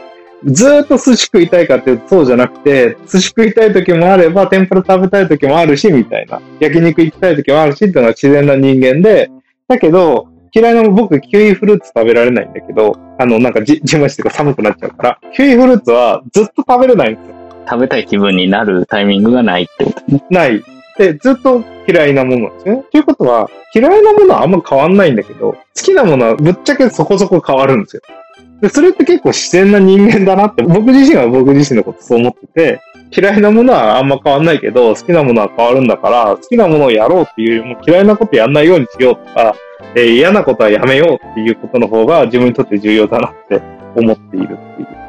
ずーっと寿司食いたいかっていうとそうじゃなくて、寿司食いたい時もあれば、天ぷら食べたい時もあるし、みたいな。焼肉行きたい時もあるしっていうのが自然な人間で、だけど、嫌いな僕、キウイフルーツ食べられないんだけど、あの、なんかじ、じましてか寒くなっちゃうから、キウイフルーツはずっと食べれないんですよ。食べたい気分になるタイミングがないってこと？ね。ない。で、ずっと嫌いなものなんですよね。ということは、嫌いなものはあんま変わんないんだけど、好きなものはぶっちゃけそこそこ変わるんですよ。で、それって結構自然な人間だなって、僕自身は僕自身のことそう思ってて、嫌いなものはあんま変わんないけど、好きなものは変わるんだから、好きなものをやろうっていうもう嫌いなことやんないようにしようとか、えー、嫌なことはやめようっていうことの方が自分にとって重要だなって思っているっていう。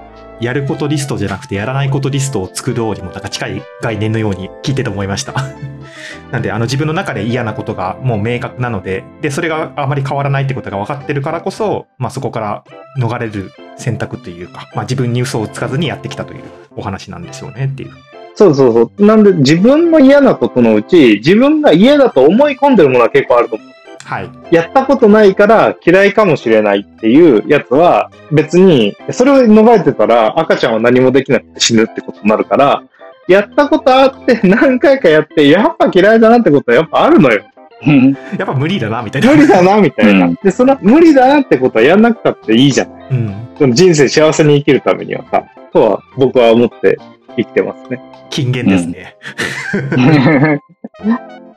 やることリストじゃなくてやらないことリストを作ろうにもなんか近い概念のように聞いてて思いました なんであの自分の中で嫌なことがもう明確なのででそれがあまり変わらないってことが分かってるからこそ、まあ、そこから逃れる選択というか、まあ、自分に嘘をつかずにやってきたというお話なんでしょうねっていう。そうそうそう。なんで自分の嫌なことのうち自分が嫌だと思い込んでるものは結構あると思う。はい。やったことないから嫌いかもしれないっていうやつは別に、それを逃れてたら赤ちゃんは何もできなくて死ぬってことになるから、やったことあって何回かやって、やっぱ嫌いだなってことはやっぱあるのよ。やっぱ無理だな、みたいな。無理だな、みたいな。うん、で、その無理だなってことはやんなくたっていいじゃない。うん。その人生幸せに生きるためにはさ、とは僕は思って生きてますね。金言ですね。うん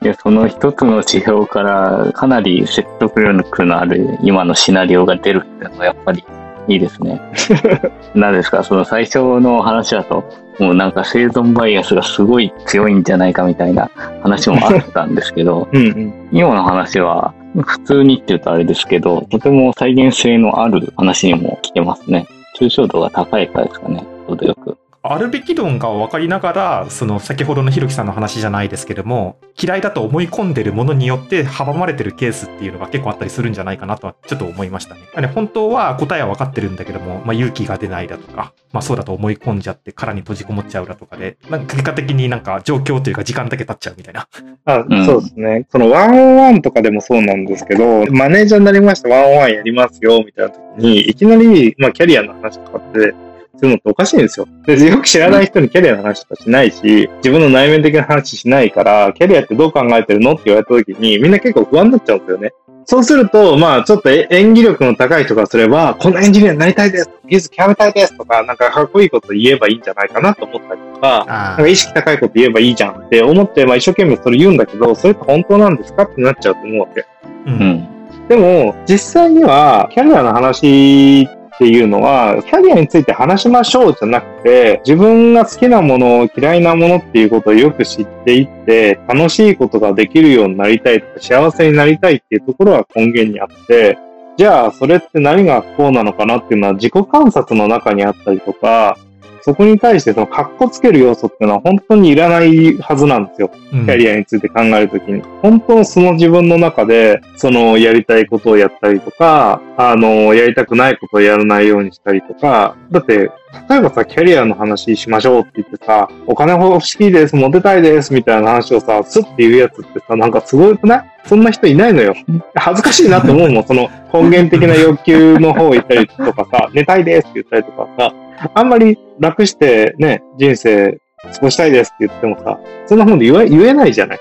いや、その一つの指標からかなり説得力のある今のシナリオが出るっていうのはやっぱりいいですね。何ですか、その最初の話だと、もうなんか生存バイアスがすごい強いんじゃないかみたいな話もあったんですけど、うんうん、今の話は普通にって言うとあれですけど、とても再現性のある話にも聞けますね。抽象度が高いからですかね、程よく。あるべき論が分かりながら、その先ほどのひろきさんの話じゃないですけども、嫌いだと思い込んでるものによって阻まれてるケースっていうのが結構あったりするんじゃないかなとはちょっと思いましたね。本当は答えは分かってるんだけども、まあ、勇気が出ないだとか、まあそうだと思い込んじゃって殻に閉じこもっちゃうだとかで、なんか結果的になんか状況というか時間だけ経っちゃうみたいな。あ、そうですね。そのワンオンワンとかでもそうなんですけど、マネージャーになりました、ワンオンワンやりますよ、みたいな時に、いきなり、まあキャリアの話とかって、するのっておかしいんですよ。で、よく知らない人にキャリアの話とかしないし、自分の内面的な話しないから、キャリアってどう考えてるのって言われた時に、みんな結構不安になっちゃうんですよね。そうすると、まあ、ちょっと演技力の高い人がすれば、このエンジニアになりたいです、技術極めたいですとか、なんかかっこいいこと言えばいいんじゃないかなと思ったりとか、なんか意識高いこと言えばいいじゃんって思って、まあ一生懸命それ言うんだけど、それって本当なんですかってなっちゃうと思うわけ。うん。でも、実際には、キャリアの話っっていうのは、キャリアについて話しましょうじゃなくて、自分が好きなもの、嫌いなものっていうことをよく知っていって、楽しいことができるようになりたいとか、幸せになりたいっていうところは根源にあって、じゃあ、それって何が不幸なのかなっていうのは自己観察の中にあったりとか、そこに対してその格好つける要素っていうのは本当にいらないはずなんですよ。キャリアについて考えるときに。本当その自分の中で、そのやりたいことをやったりとか、あの、やりたくないことをやらないようにしたりとか、だって、例えばさ、キャリアの話しましょうって言ってさ、お金欲しいです、モテたいです、みたいな話をさ、スッて言うやつってさ、なんかすごくない？そんな人いないのよ。恥ずかしいなって思うもん、その根源的な欲求の方行ったりとかさ、寝たいですって言ったりとかさ、あんまり楽してね、人生過ごしたいですって言ってもさ、そんなもんで言え言えないじゃない。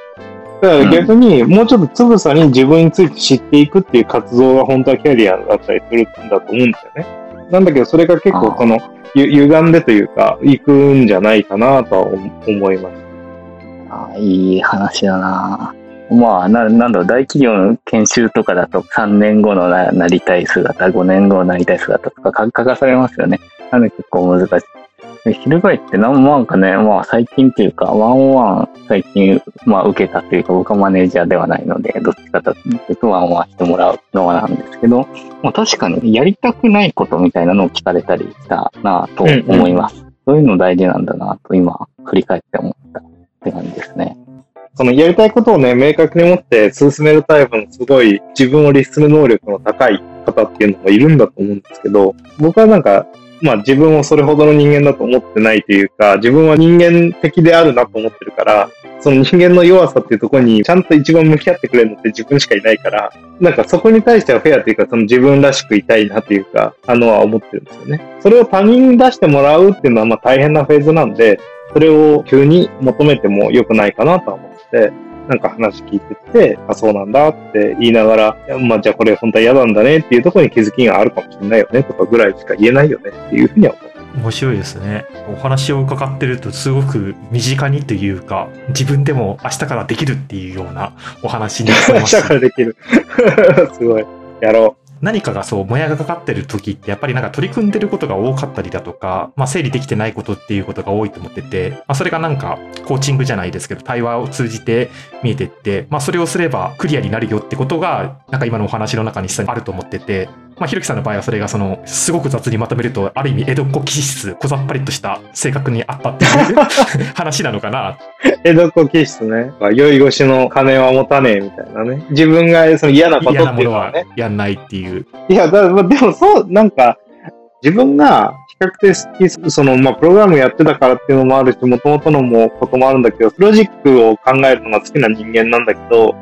だから逆に、もうちょっとつぶさに自分について知っていくっていう活動が本当はキャリアだったりするんだと思うんだよね。なんだけど、それが結構その、ゆ歪んでというか、行くんじゃないかなとは思います。ああ、いい話だな。まあ、な、なんだろう、大企業の研修とかだと、3年後のななりたい姿、5年後のなりたい姿とか書かされますよね。なので結構難しい。翻ってなんなんかね、まあ最近っていうか、ワンオンワン最近、まあ受けたというか、僕はマネージャーではないので、どっちかというとワンオンワンしてもらうのはなんですけど、まあ確かにやりたくないことみたいなのを聞かれたりしたなと思います。そういうの大事なんだなと今、振り返って思ったって感じですね。そのやりたいことをね、明確に持って進めるタイプのすごい自分を律する能力の高い方っていうのもいるんだと思うんですけど、僕はなんか、まあ自分をそれほどの人間だと思ってないというか、自分は人間的であるなと思ってるから、その人間の弱さっていうところにちゃんと一番向き合ってくれるのって自分しかいないから、なんかそこに対してはフェアっていうか、その自分らしくいたいなというか、あのは思ってるんですよね。それを他人に出してもらうっていうのはまあ大変なフェーズなんで、それを急に求めても良くないかなとは思って、なんか話聞いてて、あ、そうなんだって言いながら、まあじゃあこれ本当は嫌なんだねっていうところに気づきがあるかもしれないよねとかぐらいしか言えないよねっていうふうには思う。面白いですね。お話を伺ってるとすごく身近にというか、自分でも明日からできるっていうようなお話に聞こえます明日からできる。すごい。やろ何かがそう、もやがかかってる時って、やっぱりなんか取り組んでることが多かったりだとか、まあ整理できてないことっていうことが多いと思ってて、まあそれがなんかコーチングじゃないですけど、対話を通じて見えてって、まあそれをすればクリアになるよってことが、なんか今のお話の中に実際にあると思ってて、まあひろきさんの場合はそれがその、すごく雑にまとめると、ある意味江戸っ子気質、小ざっぱりとした性格にあったっていう 話なのかな。う。江戸っ子気質ね。酔い越しの金は持たねえみたいなね。自分がその嫌なことっ嫌なものはていうのはね。やんないっていう。いや、だまあでもそう、なんか、自分が比較的好き、その、まあ、プログラムやってたからっていうのもあるし、もともとのもこともあるんだけど、ロジックを考えるのが好きな人間なんだけど、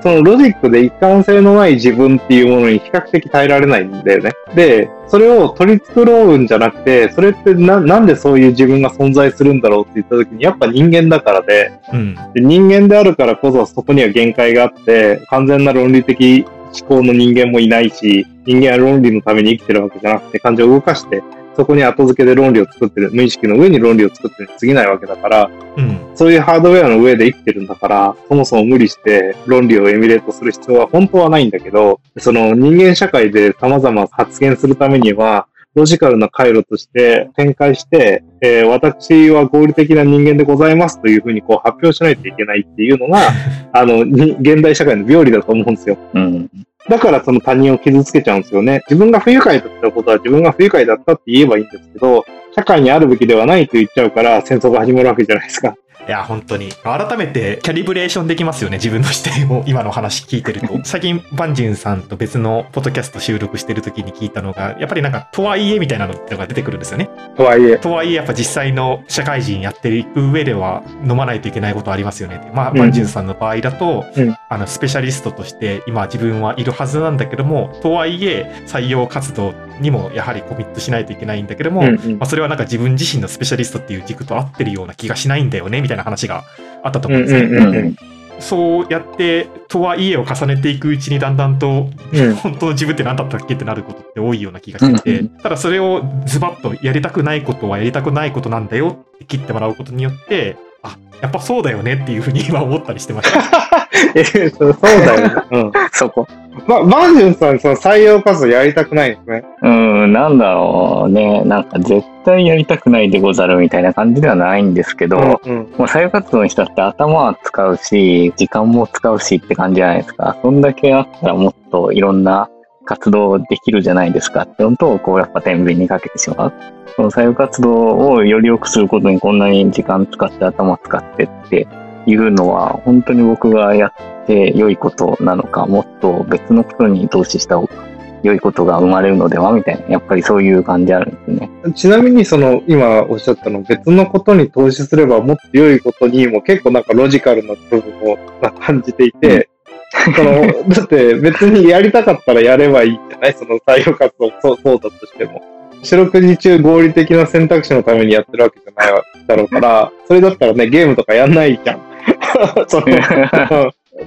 そのロジックで一貫性のない自分っていうものに比較的耐えられないんだよね。で、それを取り繕うんじゃなくて、それってな、なんでそういう自分が存在するんだろうって言った時に、やっぱ人間だからで、うん。で人間であるからこそそこには限界があって、完全な論理的思考の人間もいないし、人間は論理のために生きてるわけじゃなくて、感情を動かして、そこに後付けで論理を作ってる、無意識の上に論理を作ってるに過ぎないわけだから、うん。そういうハードウェアの上で生きてるんだから、そもそも無理して論理をエミュレートする必要は本当はないんだけど、その人間社会で様々発言するためには、ロジカルな回路として展開して、えー私は合理的な人間でございますというふうにこう発表しないといけないっていうのが、あの、に現代社会の病理だと思うんですよ。うん。だからその他人を傷つけちゃうんですよね。自分が不愉快だったことは自分が不愉快だったって言えばいいんですけど、社会にあるべきではないと言っちゃうから戦争が始まるわけじゃないですか。いや、本当に。改めて、キャリブレーションできますよね、自分の視点を、今の話聞いてると。最近、バンジュンさんと別のポッドキャスト収録してる時に聞いたのが、やっぱりなんか、とはいえみたいなのってのが出てくるんですよね。とはいえ。とはいえ、やっぱ実際の社会人やっていく上では、飲まないといけないことありますよね。まあ、うんバンジュンさんの場合だと、うんあの、スペシャリストとして、今自分はいるはずなんだけども、とはいえ、採用活動にもやはりコミットしないといけないんだけども、うんうんまあ、それはなんか自分自身のスペシャリストっていう軸と合ってるような気がしないんだよねみたいな話があったと思うんですね。うんうんうん。そうやってとはいえを重ねていくうちにだんだんとうん。本当の自分って何だったっけってなることって多いような気がしてて、うん。ただそれをズバッとやりたくないことはやりたくないことなんだよって切ってもらうことによってあやっぱそうだよねっていうふうに 今思ったりしてました。えそうそうだよね。うん。そこ。ま、バンジュンさん、その採用活動やりたくないんですね。うん、なんだろうね。なんか絶対やりたくないでござるみたいな感じではないんですけど、うん。もう採用活動の人って頭は使うし、時間も使うしって感じじゃないですか。そんだけあったらもっといろんな活動できるじゃないですかってのと、こうやっぱ天秤にかけてしまう。その採用活動をより良くすることにこんなに時間使って頭使ってっていうのは、本当に僕がやって良いことなのか、もっと別のことに投資した方が良いことが生まれるのではみたいな、やっぱりそういう感じあるんですね。ちなみに、その、今おっしゃったの、別のことに投資すればもっと良いことにも結構なんかロジカルな部分をまあ感じていて、その、だって別にやりたかったらやればいいんじゃないその採用活動、そう、そうだとしても。四六時中合理的な選択肢のためにやってるわけじゃないだろうから、それだったらね、ゲームとかやんないじゃん。そう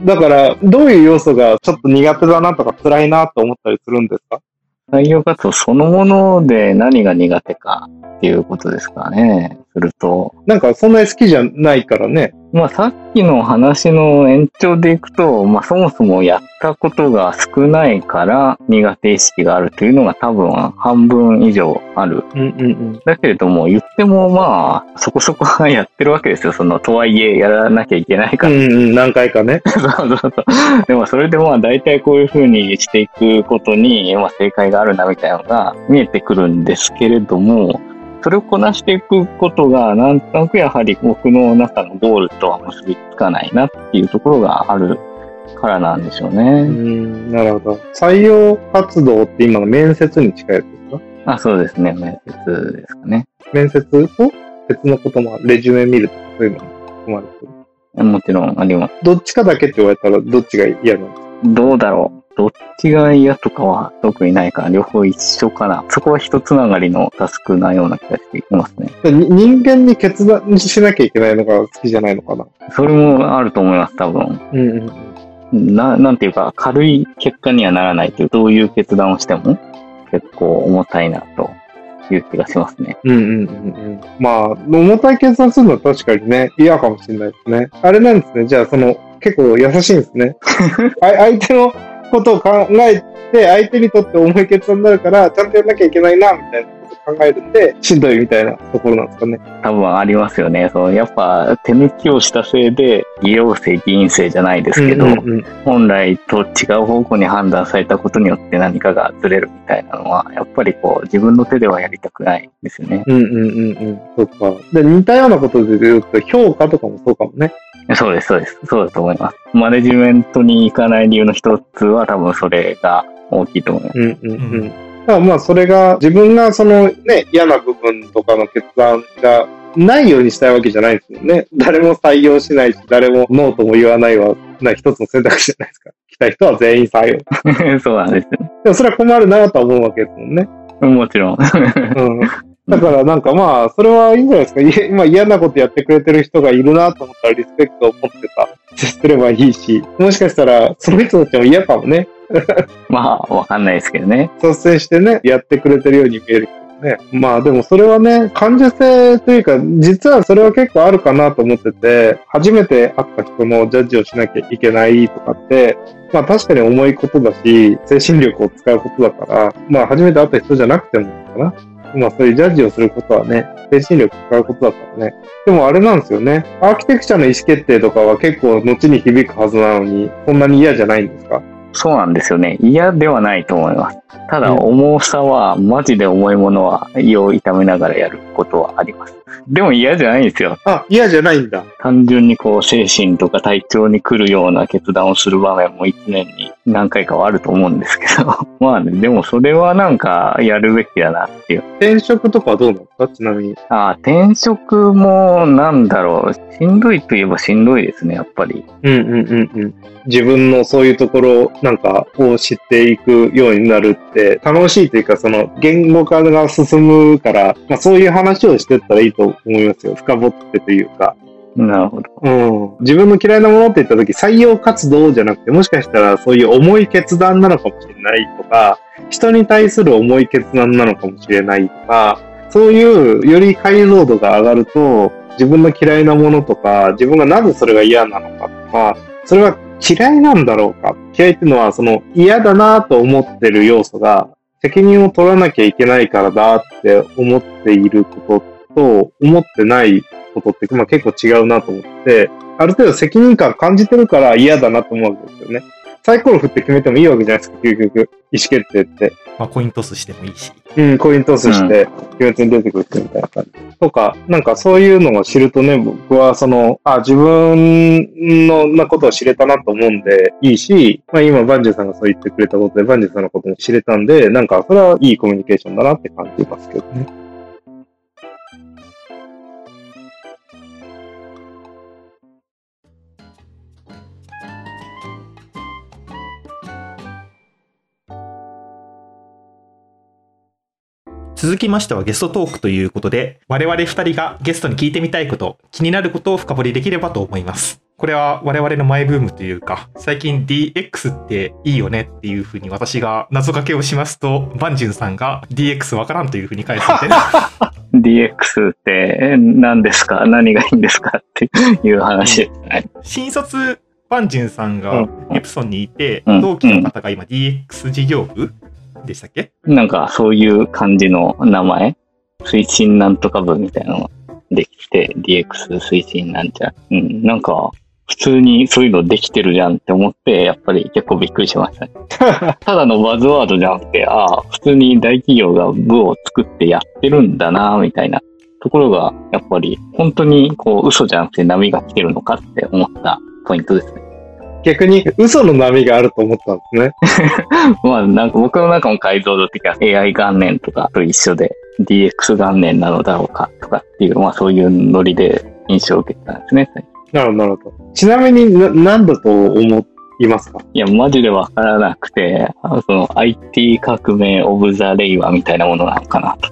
だから、どういう要素がちょっと苦手だなとか辛いなと思ったりするんですか？採用活動そのもので何が苦手かっていうことですかね。すると、なんかそんなに好きじゃないからね。まあさっきの話の延長でいくと、まあそもそもやったことが少ないから苦手意識があるというのが多分半分以上ある。うんうんうん。だけれども言ってもまあそこそこはやってるわけですよ。そのとはいえやらなきゃいけないから。うんうん、何回かね。そうそうそう。でもそれでまあ大体こういう風にしていくことに、まあ正解があるなみたいなのが見えてくるんですけれども、それをこなしていくことが、なんとなくやはり僕の中のゴールとは結びつかないなっていうところがあるからなんでしょううね。ん、なるほど。採用活動って今の面接に近いですかあ、そうですね。面接ですかね。面接と別のこともレジュメ見るとかそういうのも含まれてる？もちろんあります。どっちかだけって言われたらどっちが嫌なんですか？どうだろう。どっちが嫌とかは特にないから、両方一緒かな。そこは一つながりのタスクなような気がしていますね。人間に決断しなきゃいけないのが好きじゃないのかな。それもあると思います、多分。うんうんうん。な、なんていうか、軽い結果にはならないという、どういう決断をしても結構重たいなという気がしますね。うんうんうんうん。まあ、重たい決断するのは確かにね、嫌かもしれないですね。あれなんですね。じゃあ、その、結構優しいんですね。あ相手のことを考えて、相手にとって重い決断になるから、ちゃんとやんなきゃいけないな、みたいなことを考えるんで、しんどいみたいなところなんですかね。多分ありますよね。そのやっぱ手抜きをしたせいで、医療生、議員生じゃないですけど、うんうんうん本来と違う方向に判断されたことによって何かがずれるみたいなのは、やっぱりこう自分の手ではやりたくないですよね。うんうんうんうん。そっか。で、似たようなことで言うと、評価とかもそうかもね。そうです、そうです。そうだと思います。マネジメントに行かない理由の一つは多分それが大きいと思います。うんうんう。うんだからまあ、それが、自分がそのね、嫌な部分とかの決断がないようにしたいわけじゃないですもんね。誰も採用しないし、誰もノーとも言わないは、な一つの選択肢じゃないですか。来た人は全員採用。そうなんですでもそれは困るなとは思うわけですもんね。よ。もちろん。うん。だからなんかまあ、それはいいんじゃないですか。い今嫌なことやってくれてる人がいるなと思ったらリスペクトを持ってさ、接すればいいし、もしかしたらその人たちも嫌かもね。まあ、わかんないですけどね。率先してね、やってくれてるように見えるけどね。まあでもそれはね、感受性というか、実はそれは結構あるかなと思ってて、初めて会った人のジャッジをしなきゃいけないとかって、まあ確かに重いことだし、精神力を使うことだから、まあ初めて会った人じゃなくてもかな。まあそういうジャッジをすることはね、精神力使うことだからね。でもあれなんですよね。アーキテクチャの意思決定とかは結構後に響くはずなのに、そんなに嫌じゃないんですか？そうなんですよね。嫌ではないと思います。ただ、うん重さは、マジで重いものは胃を痛めながらやることはあります。でも嫌じゃないんですよ。あ、嫌じゃないんだ。単純にこう、精神とか体調に来るような決断をする場面も一年に何回かはあると思うんですけど。まあね、でもそれはなんか、やるべきだなっていう。転職とかはどうなんですかちなみに。ああ、転職も、なんだろう。しんどいといえばしんどいですね、やっぱり。うんうんうんうん。自分のそういうところなんかを知っていくようになるって楽しいというかその言語化が進むから、まあそういう話をしてったらいいと思いますよ。深掘ってというか。なるほど。うん。自分の嫌いなものって言った時採用活動じゃなくてもしかしたらそういう重い決断なのかもしれないとか、人に対する重い決断なのかもしれないとか、そういうより解像度が上がると自分の嫌いなものとか、自分がなぜそれが嫌なのかとか、それは嫌いなんだろうか。嫌いっていうのはその嫌だなと思ってる要素が責任を取らなきゃいけないからだって思っていることと思ってないことって、まあ、結構違うなと思って、ある程度責任感感じてるから嫌だなと思うわけですよね。サイコロ振って決めてもいいわけじゃないですか、究極。意思決定って。まあ、コイントスしてもいいし。うん、コイントスして、鬼滅に出てくる人みたいな感じ。とか、なんかそういうのを知るとね、僕はその、あ、自分のなことを知れたなと思うんでいいし、まあ今バンジューさんがそう言ってくれたことで、バンジューさんのことも知れたんで、なんかそれはいいコミュニケーションだなって感じますけどね。続きましてはゲストトークということで、我々二人がゲストに聞いてみたいこと、気になることを深掘りできればと思います。これは我々のマイブームというか、最近 DX っていいよねっていうふうに私が謎かけをしますと、バンジュンさんが DX わからんというふうに返すみたいな。DX って何ですか？何がいいんですかっていう話ですね。新卒バンジンさんがエプソンにいて、うん同期の方が今 DX 事業部でしたっけ？なんかそういう感じの名前？推進なんとか部みたいなのができて、DX 推進なんちゃ。うん、なんか普通にそういうのできてるじゃんって思って、やっぱり結構びっくりしましたね。ただのバズワードじゃなくて、ああ、普通に大企業が部を作ってやってるんだな、みたいなところが、やっぱり本当にこう嘘じゃなくて波が来てるのかって思ったポイントですね。逆に嘘の波があると思ったんですね。まあなんか僕の中の解像度的には AI 元年とかと一緒で DX 元年なのだろうかとかっていう、まあそういうノリで印象を受けたんですね。なるほど、なるほど。ちなみにな何だと思いますか？いや、マジでわからなくて、あその IT 革命オブザ・レイワみたいなものなのかなと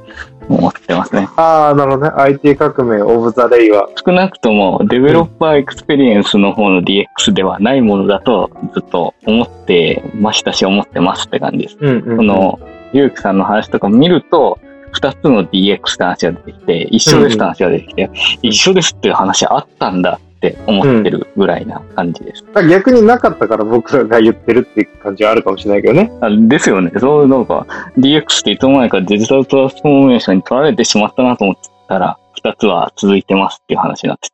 思ってますね。ああ、なるほどね。IT 革命オブザレイは。少なくとも Developer Experience の方の DX ではないものだとずっと思ってましたし思ってますって感じです。うんうん、この、ゆうきさんの話とか見ると、二つの DX って話が出てきて、一緒ですって話が出てきて、一緒ですっていう話あったんだって思ってるぐらいな感じです。逆になかったから僕らが言ってるっていう感じはあるかもしれないけどね。あですよね。そう、なんか、DX っていつの間にかデジタルトランスフォーメーションに取られてしまったなと思ってたら、二つは続いてますっていう話になって、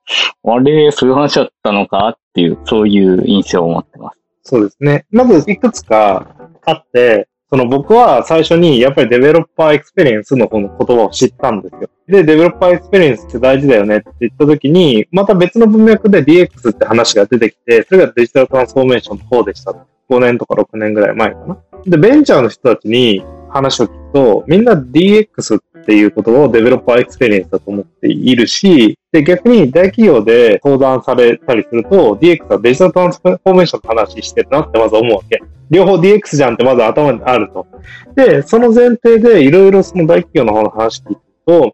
あれ、そういう話だったのかっていう、そういう印象を持ってます。そうですね。まずいくつかあって、その僕は最初にやっぱり developer experience の方の言葉を知ったんですよ。で、 developer experience って大事だよねって言った時に、また別の文脈で DX って話が出てきて、それがデジタルトランスフォーメーションの方でした。5年とか6年ぐらい前かな。で、ベンチャーの人たちに話を聞くと、みんな DX っっていう言葉をデベロッパーエクスペリエンスだと思っているし、で、逆に大企業で相談されたりすると、DX はデジタルトランスフォーメーションの話してるなってまず思うわけ。両方 DX じゃんってまず頭にあると。で、その前提でいろいろその大企業の方の話聞くと、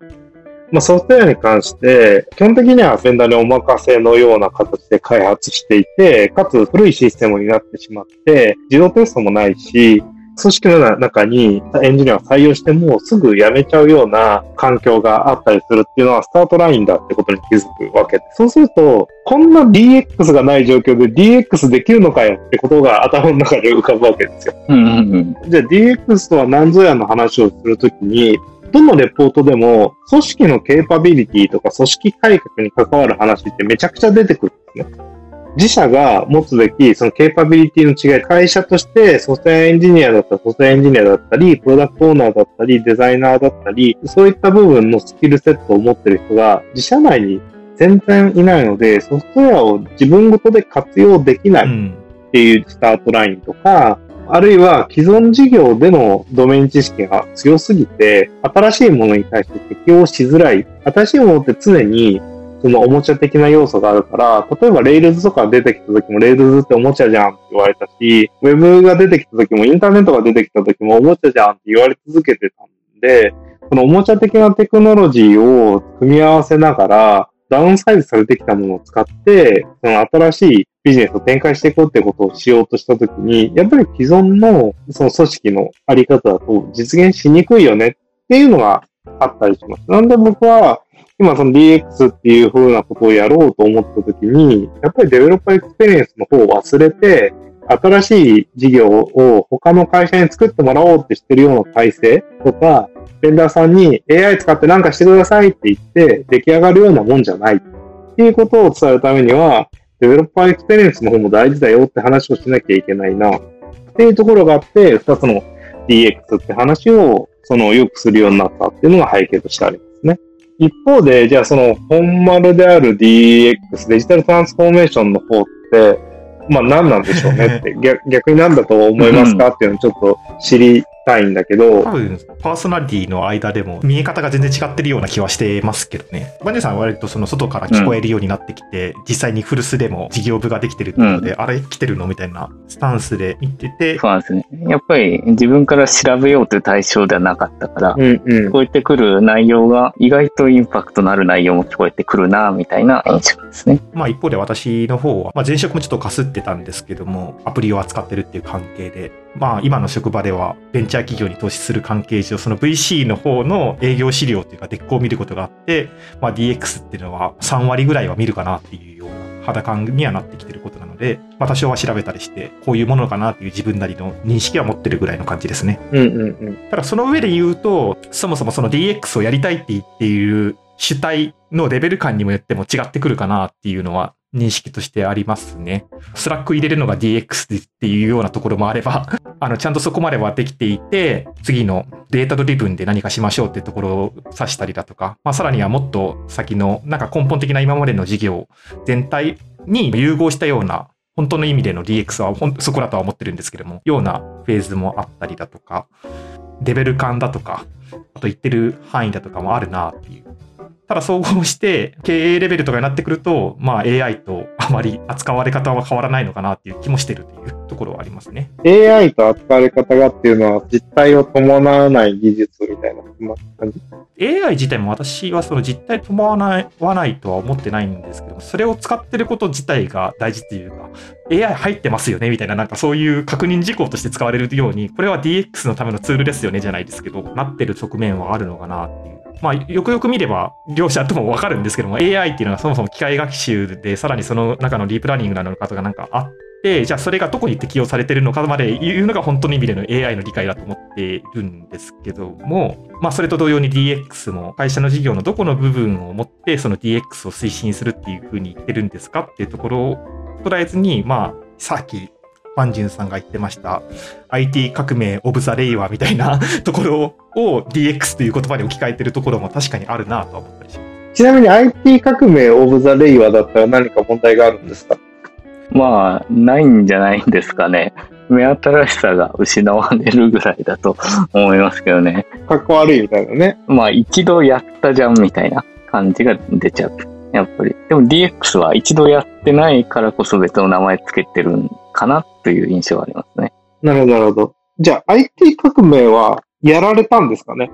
まあ、ソフトウェアに関して、基本的にはベンダーにお任せのような形で開発していて、かつ古いシステムになってしまって、自動テストもないし、組織の中にエンジニアを採用してもすぐ辞めちゃうような環境があったりするっていうのはスタートラインだってことに気づくわけで。そうすると、こんな DX がない状況で DX できるのかよってことが頭の中で浮かぶわけですよ。うんうんうん。じゃあ DX とは何ぞやの話をするときに、どのレポートでも組織の capability とか組織改革に関わる話ってめちゃくちゃ出てくるんですね。自社が持つべきその capability の違い、会社としてソフトウェアエンジニアだったらソフトウェアエンジニアだったり、 product owner だったり、デザイナーだったり、そういった部分のスキルセットを持ってる人が自社内に全然いないので、ソフトウェアを自分ごとで活用できない。うん。っていうスタートラインとか、あるいは既存事業でのドメイン知識が強すぎて、新しいものに対して適応しづらい。新しいものって常にそのおもちゃ的な要素があるから、例えば Rails とか出てきた時も Rails っておもちゃじゃんって言われたし、Web が出てきた時もインターネットが出てきた時もおもちゃじゃんって言われ続けてたんで、そのおもちゃ的なテクノロジーを組み合わせながら、ダウンサイズされてきたものを使って、その新しいビジネスを展開していこうってことをしようとしたときに、やっぱり既存のその組織のあり方だと実現しにくいよねっていうのがあったりします。なんで僕は今その DX っていう風なことをやろうと思ったときに、やっぱり developer experience の方を忘れて、新しい事業を他の会社に作ってもらおうってしてるような体制とか、ベンダーさんに AI 使って何かしてくださいって言って出来上がるようなもんじゃないっていうことを伝えるためには、 developer experience の方も大事だよって話をしなきゃいけないなっていうところがあって、二つの DX って話をそのよくするようになったっていうのが背景としてあります。一方で、じゃあその本丸である DX、デジタルトランスフォーメーションの方って、まあ何なんでしょうねって、逆逆に何だと思いますかっていうのをちょっと知りたいんだけど、多分、パーソナリティの間でも見え方が全然違ってるような気はしてますけどね。バネさんは割とその外から聞こえるようになってきて、実際に古巣でも事業部ができてるってことで、あれ来てるのみたいなスタンスで見てて、そうなんですね。やっぱり自分から調べようという対象ではなかったから、うんうん。聞こえてくる内容が意外とインパクトのある内容も聞こえてくるな、みたいな印象ですね。まあ一方で私の方は、まあ前職もちょっとかすってたんですけども、アプリを扱ってるっていう関係で、まあ今の職場ではベンチャー企業に投資する関係上、その VC の方の営業資料というか、 deck を見ることがあって、まあ DX っていうのは3割ぐらいは見るかなっていうような肌感にはなってきてることなので、まあ多少は調べたりして、こういうものかなっていう自分なりの認識は持ってるぐらいの感じですね。うんうんうん。ただその上で言うと、そもそもその DX をやりたいって言っている主体のレベル感にもよっても違ってくるかなっていうのは認識としてありますね。 Slack 入れるのが DX っていうようなところもあれば、あの、ちゃんとそこまではできていて、次の data driven で何かしましょうっていうところを指したりだとか、まあ、さらにはもっと先の、なんか根本的な今までの事業全体に融合したような、本当の意味での DX はほんそこだとは思ってるんですけども、ようなフェーズもあったりだとか、レベル感だとか、あと言ってる範囲だとかもあるなっていう。ただ総合して経営レベルとかになってくると、まあ AI とあまり扱われ方は変わらないのかなっていう気もしてるというところはありますね。AI と扱われ方がっていうのは実態を伴わない技術みたいな感じ？AI 自体も私はその実態伴わないわないとは思ってないんですけども、それを使ってること自体が大事っていうか、AI 入ってますよねみたいな、なんかそういう確認事項として使われるように、これは DX のためのツールですよねじゃないですけど、なってる側面はあるのかなっていう。まあ、よくよく見れば、両者ともわかるんですけども、AI っていうのはそもそも機械学習で、さらにその中のディープラーニングなのかとかなんかあって、じゃあそれがどこに適用されてるのかまで言うのが本当の意味での AI の理解だと思っているんですけども、まあそれと同様に DX も会社の事業のどこの部分をもってその DX を推進するっていうふうに言ってるんですかっていうところを捉えずに、まあさっきバンジュンさんが言ってました IT 革命オブザレイワーみたいな ところを DX という言葉に置き換えてるところも確かにあるなとは思ったりします。ちなみに IT 革命オブザレイワーだったら何か問題があるんですか？まあ、ないんじゃないんですかね。目新しさが失われるぐらいだと思いますけどね。かっこ悪いみたいなね。まあ、一度やったじゃんみたいな感じが出ちゃう。やっぱり。でも DX は一度やってないからこそ別の名前つけてるんかなという印象がありますね。なるほど、なるほど。じゃあ IT 革命はやられたんですかね？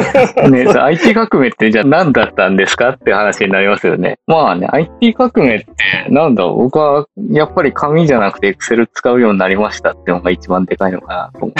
ね、IT 革命ってじゃあ何だったんですかって話になりますよね。まあね、IT 革命ってなんだ僕はやっぱり紙じゃなくて Excel 使うようになりましたっていうのが一番でかいのかなと思っ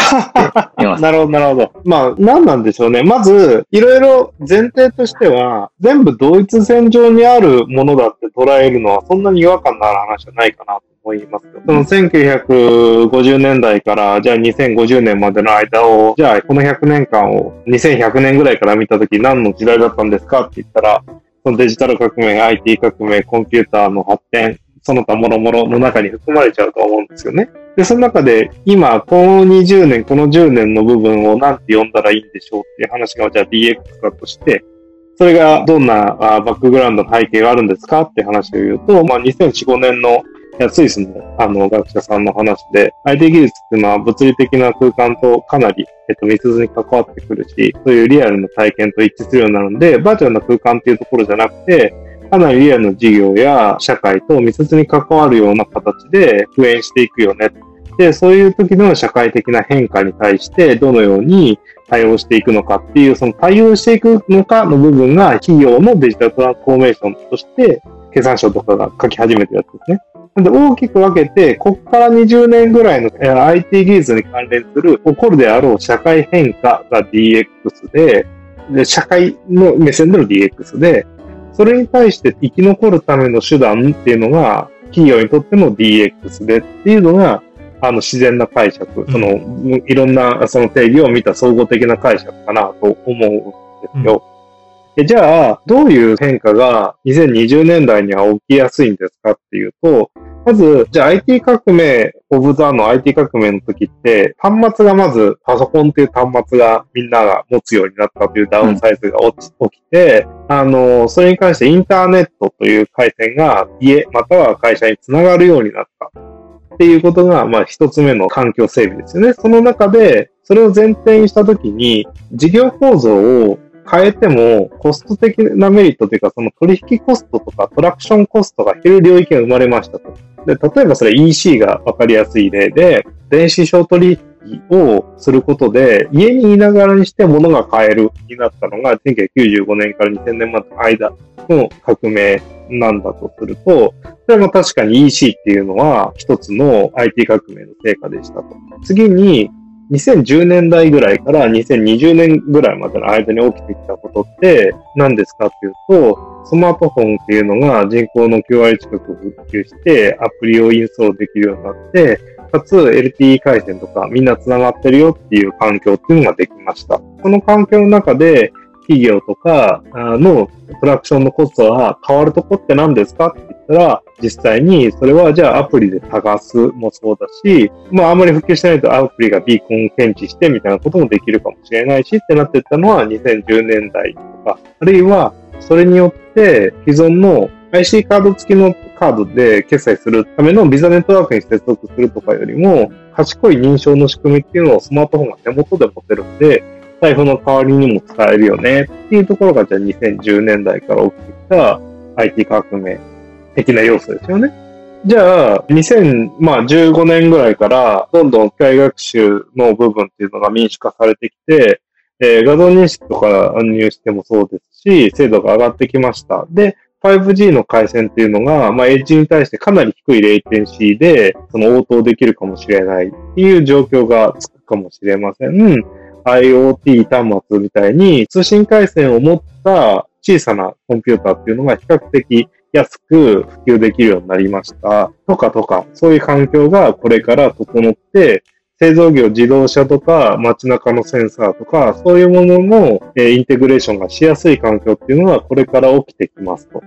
ています。なるほど、なるほど。まあ、何なんでしょうね。まず、いろいろ前提としては、全部同一線上にあるものだって捉えるのは、そんなに違和感のある話じゃないかなと思います。その1950年代から、じゃあ2050年までの間を、じゃあこの100年間を2100年ぐらいから見たとき何の時代だったんですかって言ったら、そのデジタル革命、IT 革命、コンピューターの発展、その他諸々の中に含まれちゃうと思うんですよね。で、その中で、今、この20年、この10年の部分を何て呼んだらいいんでしょうっていう話が、じゃあ DX だとして、それがどんなバックグラウンドの背景があるんですかって話を言うと、まあ、2004、5年のスイスのあの学者さんの話で、IT 技術っていうのは物理的な空間とかなり、えっと、密接に関わってくるし、そういうリアルな体験と一致するようになるので、バーチャルな空間っていうところじゃなくて、かなりリアルな事業や社会と密接に関わるような形で復縁していくよね。で、そういう時の社会的な変化に対してどのように対応していくのかっていう、その対応していくのかの部分が企業のデジタルトランスフォーメーションとして、経産省とかが書き始めてるやつですね。で大きく分けて、ここから20年ぐらいのえー IT 技術に関連する起こるであろう社会変化が DX で、で社会の目線での DX で、それに対して生き残るための手段っていうのが、企業にとっての DX でっていうのが、あの自然な解釈、その、いろんなその定義を見た総合的な解釈かなと思うんですよ。でじゃあ、どういう変化が2020年代には起きやすいんですかっていうと、まず、じゃあ IT 革命、オブザーの IT 革命の時って、端末がまずパソコンっていう端末がみんなが持つようになったというダウンサイズが起き起きて、あの、それに関してインターネットという回線が家または会社につながるようになった。っていうことが、まあ一つ目の環境整備ですよね。その中で、それを前提にしたときに、事業構造を変えても、コスト的なメリットというか、その取引コストとかトラクションコストが減る領域が生まれましたと。で、例えばそれ EC がわかりやすい例で、電子商取引をすることで、家にいながらにして物が買えるになったのが、1995年から2000年までの間の革命なんだとすると、それも確かに EC っていうのは一つの IT 革命の成果でしたと。次に、2010年代ぐらいから2020年ぐらいまでの間に起きてきたことって何ですかっていうと、スマートフォンっていうのが人口の9割近く復旧してアプリをインストールできるようになって、かつ LTE 回線とかみんな繋がってるよっていう環境っていうのができました。この環境の中で企業とかのプロダクションのコストが変わるとこって何ですかって言ったら、実際にそれはじゃあアプリで探すもそうだし、まああんまり普及してないとアプリがビーコンを検知してみたいなこともできるかもしれないしってなってったのは2010年代とか、あるいはそれによって既存の IC カード付きのカードで決済するためのビザネットワークに接続するとかよりも、賢い認証の仕組みっていうのをスマートフォンが手元で持てるんで、財布の代わりにも使えるよねっていうところが、じゃあ2010年代から起きてきた IT 革命的な要素ですよね。じゃあ、2015年ぐらいから、どんどん機械学習の部分っていうのが民主化されてきて、えー、画像認識とか入してもそうですし、精度が上がってきました。で、5G の回線っていうのが、まあ、エッジに対してかなり低いレイテンシーで、その応答できるかもしれないっていう状況がつくかもしれません。IoT 端末みたいに通信回線を持った小さなコンピューターっていうのが比較的安く普及できるようになりました。とかとか、そういう環境がこれから整って、製造業、自動車とか街中のセンサーとか、そういうものも、えインテグレーションがしやすい環境っていうのがこれから起きてきますと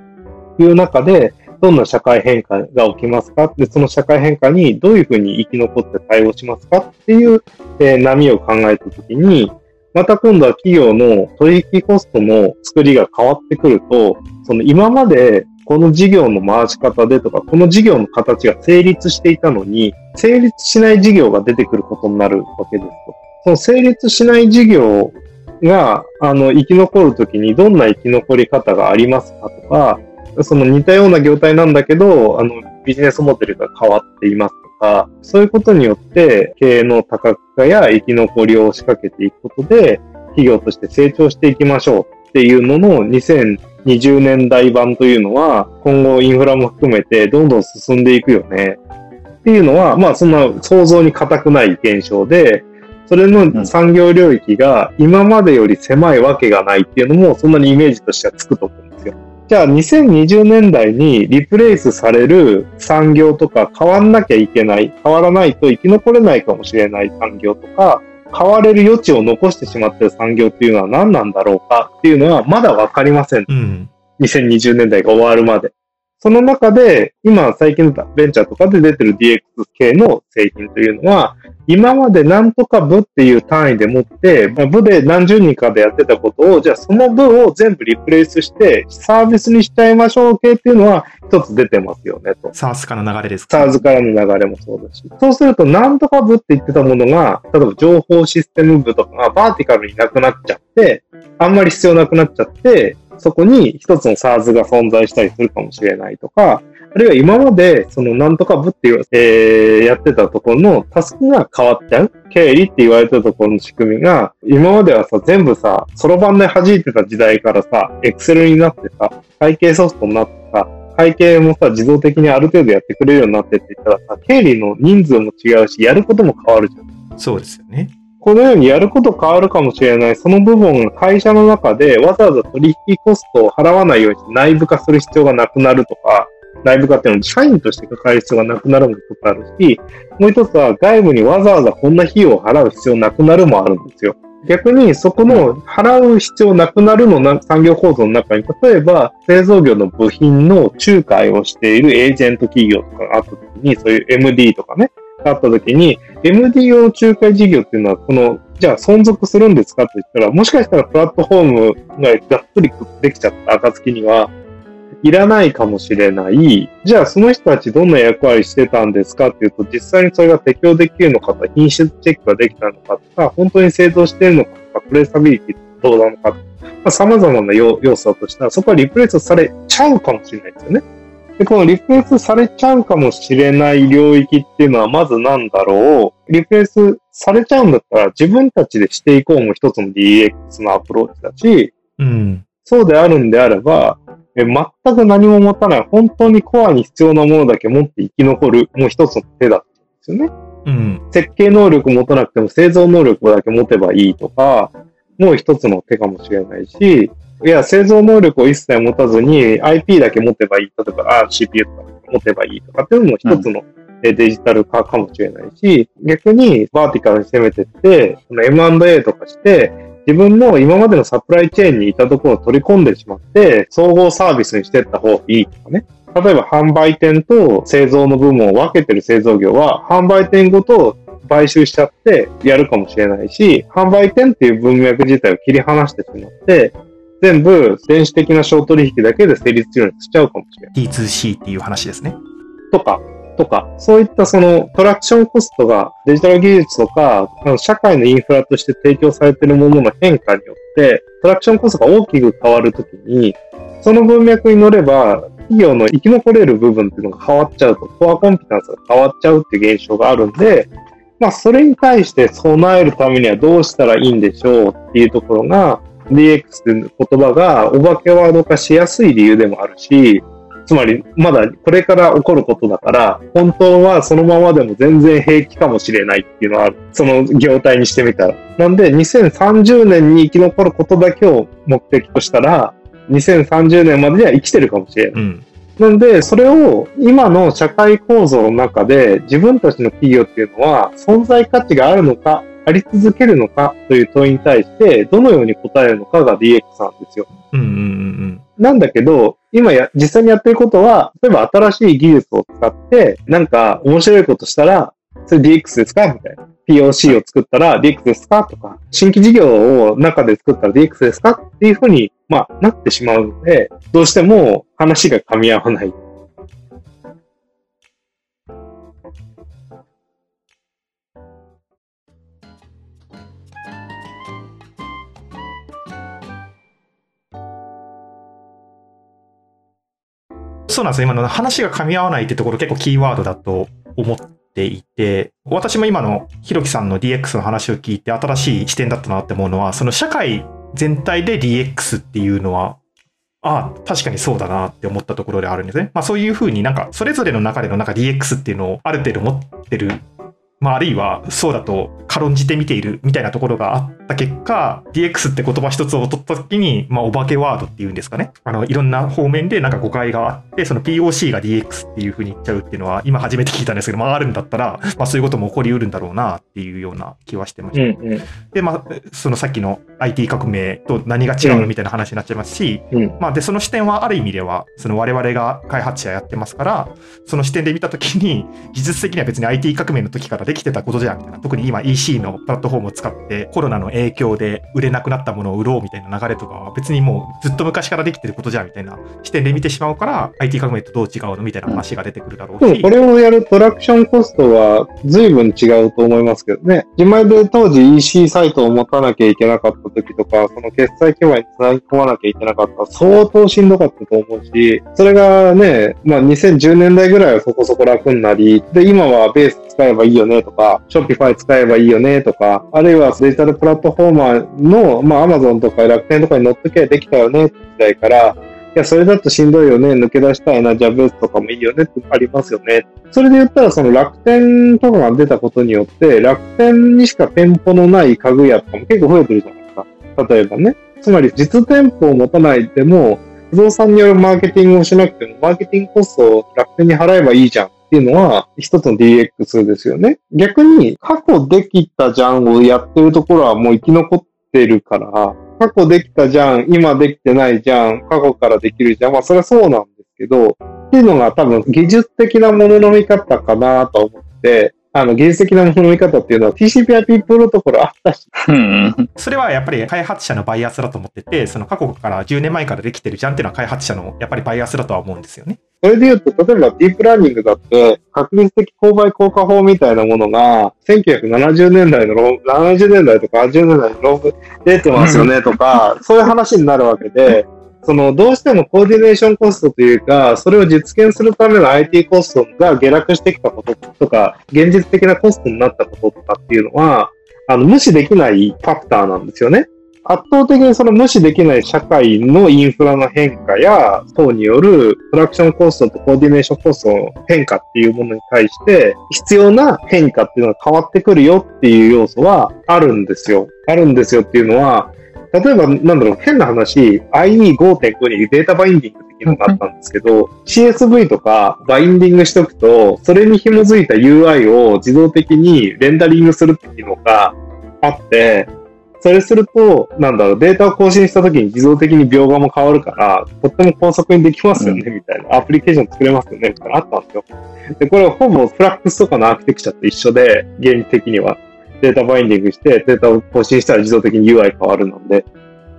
いう中で、どんな社会変化が起きますか？で、その社会変化にどういうふうに生き残って対応しますかっていう、えー、波を考えたときに、また今度は企業の取引コストの作りが変わってくると、その今までこの事業の回し方でとか、この事業の形が成立していたのに、成立しない事業が出てくることになるわけですと。その成立しない事業が、あの、生き残るときにどんな生き残り方がありますかとか、その似たような業態なんだけど、あの、ビジネスモデルが変わっていますとか、そういうことによって経営の多角化や生き残りを仕掛けていくことで、企業として成長していきましょうっていうのの2020年代版というのは、今後インフラも含めてどんどん進んでいくよね。っていうのは、まあそんな想像に難くない現象で、それの産業領域が今までより狭いわけがないっていうのも、そんなにイメージとしてはつくと思。じゃあ2020年代にリプレイスされる産業とか変わんなきゃいけない、変わらないと生き残れないかもしれない産業とか、変われる余地を残してしまっている産業っていうのは何なんだろうかっていうのはまだわかりません。うん、2020年代が終わるまで。その中で、今最近のベンチャーとかで出てる DX 系の製品というのは、今までなんとか部っていう単位でもって、部で何十人かでやってたことを、じゃあその部を全部リプレイスして、サービスにしちゃいましょう系っていうのは一つ出てますよねと。SARS からの流れですか、SARS からの流れもそうだし。そうすると、なんとか部って言ってたものが、例えば情報システム部とかがバーティカルになくなっちゃって、あんまり必要なくなっちゃって、そこに一つの SARS が存在したりするかもしれないとか、あるいは今まで、そのなんとか部っていう、えー、やってたところのタスクが変わっちゃう。経理って言われたところの仕組みが、今まではさ、全部さ、そろばんで弾いてた時代からさ、エクセルになってさ、会計ソフトになってさ、会計もさ、自動的にある程度やってくれるようになってって言ったらさ、経理の人数も違うし、やることも変わるじゃん。そうですよね。このようにやること変わるかもしれない、その部分が会社の中でわざわざ取引コストを払わないように内部化する必要がなくなるとか、内部化っていうのは社員として抱える必要がなくなることあるし、もう一つは外部にわざわざこんな費用を払う必要なくなるもあるんですよ。逆にそこの払う必要なくなるの産業構造の中に、例えば製造業の部品の仲介をしているエージェント企業とかがあった時に、そういう MD とかね、あった時に、MD 用の仲介事業っていうのは、この、じゃあ存続するんですかって言ったら、もしかしたらプラットフォームががっつりできちゃった暁には、いらないかもしれない。じゃあその人たちどんな役割してたんですかっていうと、実際にそれが適用できるのかとか、品質チェックができたのかとか、本当に製造しているのかとか、プレーサビリティどうなのかとか、まあ、様々な要素だとしたら、そこはリプレイスされちゃうかもしれないですよね。で、このリプレイスされちゃうかもしれない領域っていうのはまずなんだろう。リプレイスされちゃうんだったら自分たちでしていこうも一つの DX のアプローチだし、うん。そうであるんであれば、え全く何も持たない、本当にコアに必要なものだけ持って生き残る、もう一つの手だったんですよね。うん。設計能力持たなくても製造能力だけ持てばいいとか、もう一つの手かもしれないし、いや、製造能力を一切持たずに IP だけ持てばいい。例えば、あ CPU とか持てばいいとかっていうのも一つのえデジタル化かもしれないし、逆にバーティカルに攻めてって、M&A とかして、自分の今までのサプライチェーンにいたところを取り込んでしまって、総合サービスにしていった方がいいとかね。例えば販売店と製造の部門を分けてる製造業は、販売店ごと買収しちゃってやるかもしれないし、販売店っていう文脈自体を切り離してしまって、全部電子的な商取引だけで成立するようにしちゃうかもしれない。D2C っていう話ですね。とか、とか、そういったそのトラクションコストがデジタル技術とか、社会のインフラとして提供されているものの変化によって、トラクションコストが大きく変わるときに、その文脈に乗れば、企業の生き残れる部分っていうのが変わっちゃうと、コアコンピタンスが変わっちゃうっていう現象があるんで、まあ、それに対して備えるためにはどうしたらいいんでしょうっていうところが、DX っていう言葉がお化けワード化しやすい理由でもあるし、つまり、まだこれから起こることだから、本当はそのままでも全然平気かもしれないっていうのはある。その業態にしてみたら。なんで、2030年に生き残ることだけを目的としたら、2030年までには生きてるかもしれない。うん。なんで、それを今の社会構造の中で自分たちの企業っていうのは存在価値があるのか、あり続けるのかという問いに対して、どのように答えるのかが DX なんですよ。うんうんうんなんだけど、今や、実際にやってることは、例えば新しい技術を使って、なんか面白いことしたら、それ DX ですかみたいな。POC を作ったら DX ですかとか、新規事業を中で作ったら DX ですかっていうふうに、まあ、なってしまうので、どうしても話が噛み合わない。そうなんですよ。今の話が噛み合わないってところ結構キーワードだと思っていて、私も今のひろきさんの DX の話を聞いて新しい視点だったなって思うのは、その社会全体で DX っていうのは、ああ、確かにそうだなって思ったところであるんですね。まあそういうふうになんかそれぞれの中でのなんか DX っていうのをある程度持ってるまあ、あるいはそうだと軽んじて見ているみたいなところがあった結果 DX って言葉一つを取った時に、まあ、お化けワードっていうんですかねあのいろんな方面でなんか誤解があってその POC が DX っていうふうに言っちゃうっていうのは今初めて聞いたんですけど、まあ、あるんだったら、まあ、そういうことも起こりうるんだろうなっていうような気はしてました。うんうん。で、まあ、そのさっきの IT 革命と何が違うのみたいな話になっちゃいますし、うんまあ、で、その視点はある意味では、その我々が開発者やってますから、その視点で見たときに、技術的には別に IT 革命の時からできてたことじゃんみたいな。特に今 EC のプラットフォームを使ってコロナの影響で売れなくなったものを売ろうみたいな流れとかは別にもうずっと昔からできてることじゃんみたいな視点で見てしまうから、IT 革命とどう違うのみたいな話が出てくるだろうし。でもこれをやるトラクションコストは随分違うと思いますけどね。自前で当時 EC サイトを持たなきゃいけなかった時とか、その決済基盤につなぎ込まなきゃいけなかった相当しんどかったと思うし、それがね、まあ2010年代ぐらいはそこそこ楽になり、で、今はベース使えばいいよねとか、Shopify 使えばいいよねとか、あるいはデジタルプラットフォーマーの、まあ Amazon とか楽天とかに乗っときゃできたよねって時代から、いや、それだとしんどいよね、抜け出したいな、じゃあベースとかもいいよねってありますよね。それで言ったら、その楽天とかが出たことによって、楽天にしか店舗のない家具屋とかも結構増えてるじゃないですか。例えばね。つまり、実店舗を持たないでも、不動産によるマーケティングをしなくても、マーケティングコストを楽天に払えばいいじゃんっていうのは、一つの DX ですよね。逆に、過去できたじゃんをやってるところはもう生き残ってるから、過去できたじゃん、今できてないじゃん、過去からできるじゃん。まあ、それはそうなんですけど、っていうのが多分技術的なものの見方かなと思って、あの、技術的なものの見方っていうのは TCP/IP プロトコルあったし、うん。それはやっぱり開発者のバイアスだと思ってて、その過去から10年前からできてるじゃんっていうのは開発者のやっぱりバイアスだとは思うんですよね。それで言うと、例えばディープラーニングだって、確率的購買効果法みたいなものが、1970年代のロー、70年代とか80年代のローグ出てますよねとか、そういう話になるわけで、その、どうしてもコーディネーションコストというか、それを実現するための IT コストが下落してきたこととか、現実的なコストになったこととかっていうのは、あの、無視できないファクターなんですよね。圧倒的にその無視できない社会のインフラの変化や、等によるプロダクションコストとコーディネーションコストの変化っていうものに対して、必要な変化っていうのが変わってくるよっていう要素はあるんですよ。あるんですよっていうのは、例えば、なんだろう、変な話、IE5.5 にデータバインディングっていうのがあったんですけど、CSV とかバインディングしておくと、それに紐づいた UI を自動的にレンダリングするっていうのがあって、それすると、なんだろう、データを更新した時に自動的に描画も変わるから、とっても高速にできますよね、みたいな。アプリケーション作れますよね、みたいなあったんですよ。で、これはほぼフラックスとかのアーキテクチャと一緒で、原理的には。data binding して、データを更新したら自動的に UI 変わるので。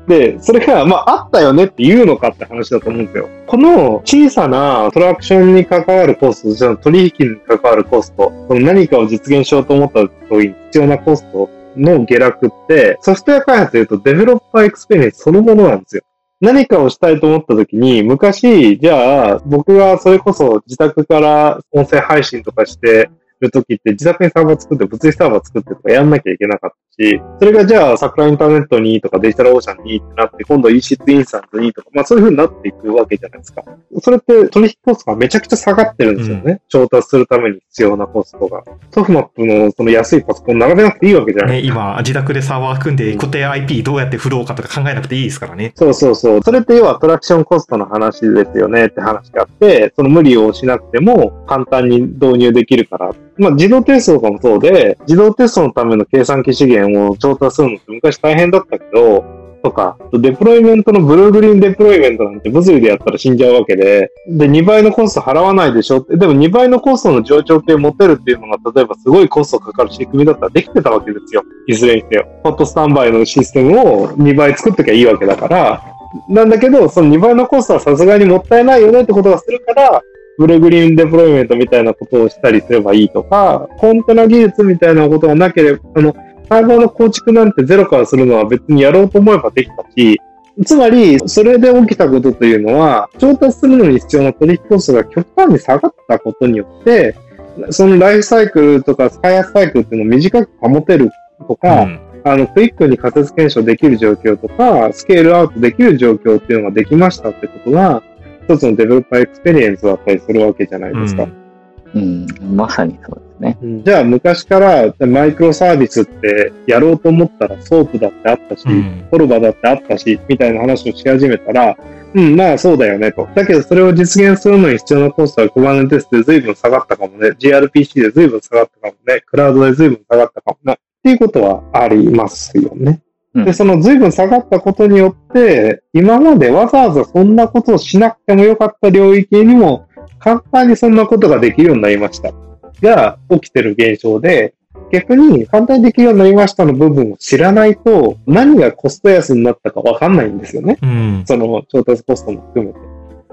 で、それが、まあ、あったよねって言うのかって話だと思うんですよ。この小さな transaction に関わるコスト、じゃ取引に関わるコスト、その何かを実現しようと思った時に必要なコストの下落って、ソフトウェア開発で言うと developer experience そのものなんですよ。何かをしたいと思った時に、昔、じゃあ、僕がそれこそ自宅から音声配信とかして、る時って自宅にサーバー作って、物理サーバー作ってとかやんなきゃいけなかったし、それがじゃあ桜インターネットにとかデジタルオーシャンにってなって、今度 EC2 インスタントにとか、まあそういう風になっていくわけじゃないですか。それって取引コストがめちゃくちゃ下がってるんですよね。うん、調達するために必要なコストが。ソフマップのその安いパソコン並べなくていいわけじゃないですか。ね、今、自宅でサーバー組んで固定 IP どうやって振ろうかとか考えなくていいですからね。そうそうそう。それって要はトラクションコストの話ですよねって話があって、その無理をしなくても簡単に導入できるからまあ、自動テストとかもそうで、自動テストのための計算機資源を調達するのって昔大変だったけど、とか、デプロイメントのブルーグリーンデプロイメントなんて物理でやったら死んじゃうわけで、で、2倍のコスト払わないでしょ？って、でも2倍のコストの上長系持てるっていうのが、例えばすごいコストかかる仕組みだったらできてたわけですよ。いずれにせよ。ホットスタンバイのシステムを2倍作っときゃいいわけだから、なんだけど、その2倍のコストはさすがにもったいないよねってことがするから、ブルグリーンデプロイメントみたいなことをしたりすればいいとか、コンテナ技術みたいなことがなければ、あの、サーバーの構築なんてゼロからするのは別にやろうと思えばできたし、つまり、それで起きたことというのは、調達するのに必要な取引コストが極端に下がったことによって、そのライフサイクルとか開発サイクルっていうのを短く保てるとか、うん、あの、クイックに仮説検証できる状況とか、 scale out できる状況っていうのができましたってことが、一つの developer experience だったりするわけじゃないですか。うん、うん、まさにそうですね。じゃあ昔から microservice ってやろうと思ったら SOAP だってあったし、うん、 CORBA だってあったし、みたいな話をし始めたら、うん、まあそうだよねと。だけどそれを実現するのに必要なコストは Kubernetes で随分下がったかもね。gRPC で随分下がったかもね。クラウドで随分下がったかもね。っていうことはありますよね。で、その随分下がったことによって、今までわざわざそんなことをしなくてもよかった領域にも、簡単にそんなことができるようになりました。が起きてる現象で、逆に簡単にできるようになりましたの部分を知らないと、何がコスト安になったかわかんないんですよね。うん、その調達コストも含めて。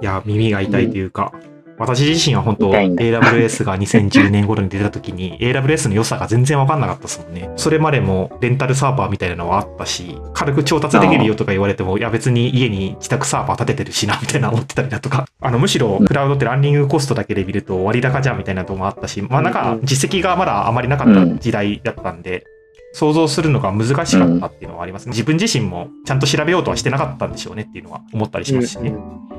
いや、耳が痛いというか、うん私自身は本当 AWS が2010年頃に出た時に AWS の良さが全然わかんなかったですもんね。それまでもレンタルサーバーみたいなのはあったし、軽く調達できるよとか言われても、いや別に家に自宅サーバー立ててるしな、みたいな思ってたりだとか、あのむしろクラウドってランニングコストだけで見ると割高じゃんみたいなとこもあったし、まあなんか実績がまだあまりなかった時代だったんで、想像するのが難しかったっていうのはありますね。自分自身もちゃんと調べようとはしてなかったんでしょうねっていうのは思ったりしますしね。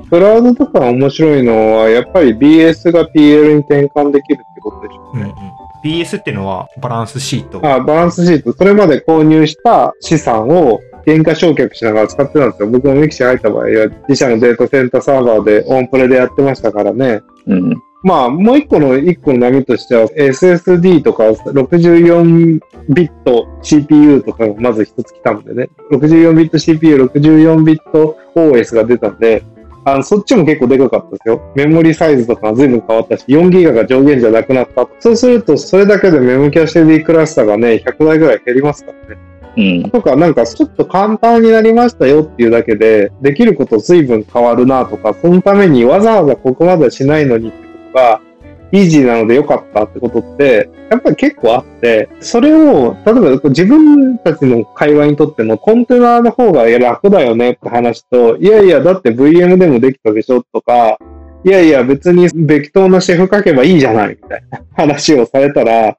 クラウドとか面白いのは、やっぱり BS が PL に転換できるってことでしょうね。うんうん BS っていうのはバランスシートあバランスシート。それまで購入した資産を原価償却しながら使ってたんですよ。僕もミキシ入った場合は自社のデータセンターサーバーでオンプレでやってましたからね。うん。まあ、もう一個の、一個の波としては、SSD とか64ビット CPU とかがまず一つ来たんでね。64ビット CPU、64ビット OS が出たんで、あの、そっちも結構でかかったですよ。メモリサイズとかが随分変わったし、4ギガが上限じゃなくなった。そうすると、それだけでメモキャッシュ D クラスターがね、100台ぐらい減りますからね。うん。とか、なんかちょっと簡単になりましたよっていうだけで、できること随分変わるなとか、そのためにわざわざここまでしないのにがイージーなので良かったってことって、やっぱり結構あって、それを、例えば自分たちの会話にとってもコンテナの方が楽だよねって話と、いやいや、だって VM でもできたでしょとか、いやいや、別にベクトーのシェフ書けばいいじゃないみたいな話をされたら、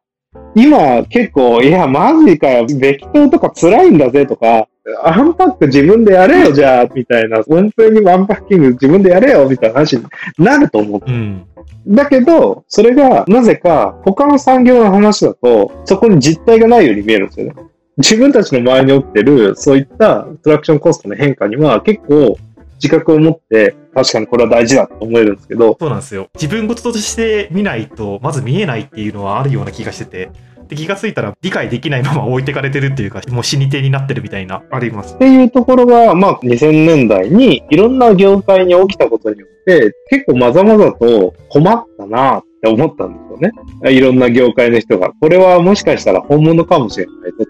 今結構、いや、マジかよ、ベクトーとか辛いんだぜとか、アンパック自分でやれよ、じゃあ、みたいな、音声にアンパッキング自分でやれよ、みたいな話になると思う。うん。だけど、それが、なぜか、他の産業の話だと、そこに実態がないように見えるんですよね。自分たちの周りに起きてる、そういったプロダクションコストの変化には、結構、自覚を持って、確かにこれは大事だと思えるんですけど、そうなんですよ。自分事として見ないと、まず見えないっていうのはあるような気がしてて、で気がついたら理解できないまま置いてかれてるっていうか、もう死に手になってるみたいな、ありますっ。ていうところが、まあ、2000年代にいろんな業界に起きたことによって、結構まざまざと困ったなって思ったんですよね。いろんな業界の人が。これはもしかしたら本物かもしれないと。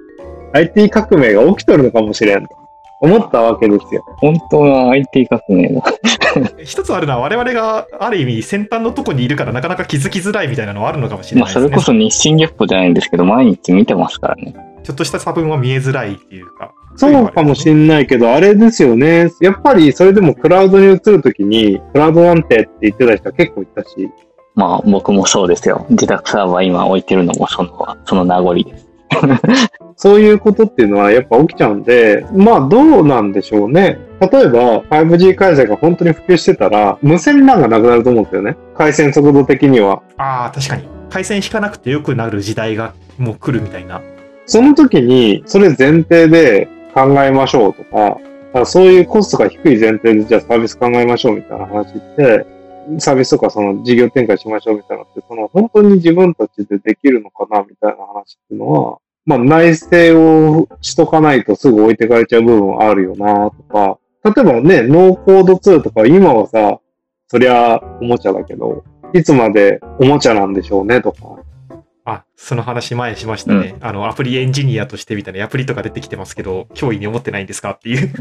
IT 革命が起きてるのかもしれんと思ったわけですよ。本当は IT 革命だ。一つあるのは我々がある意味先端のとこにいるからなかなか気づきづらいみたいなのはあるのかもしれまあ、ないですね。それこそ日進月歩じゃないんですけど、毎日見てますからね。ちょっとした差分は見えづらいっていうか。そうかもしんないけど、あれですよね。やっぱりそれでもクラウドに移るときに、クラウドなんてって言ってた人は結構いたし、まあ、僕もそうですよ。自宅サーバー今置いてるのもその、その名残です。そういうことっていうのはやっぱ起きちゃうんで、まあどうなんでしょうね。例えば 5G 回線が本当に普及してたら、無線 LAN がなくなると思うんですよね。回線速度的には。ああ、確かに。回線引かなくてよくなる時代がもう来るみたいな。その時に、それ前提で考えましょうとか、あそういうコストが低い前提でじゃあサービス考えましょうみたいな話って、サービスとかその事業展開しましょうみたいなのって、その本当に自分たちでできるのかなみたいな話っていうのは、まあ内政をしとかないとすぐ置いてかれちゃう部分あるよなとか、例えばね、ノーコード2とか今はさ、そりゃおもちゃだけど、いつまでおもちゃなんでしょうねとか、その話前しましたね。あの、アプリエンジニアとしてみたいなアプリとか出てきてますけど、脅威に思ってないんですかっていう。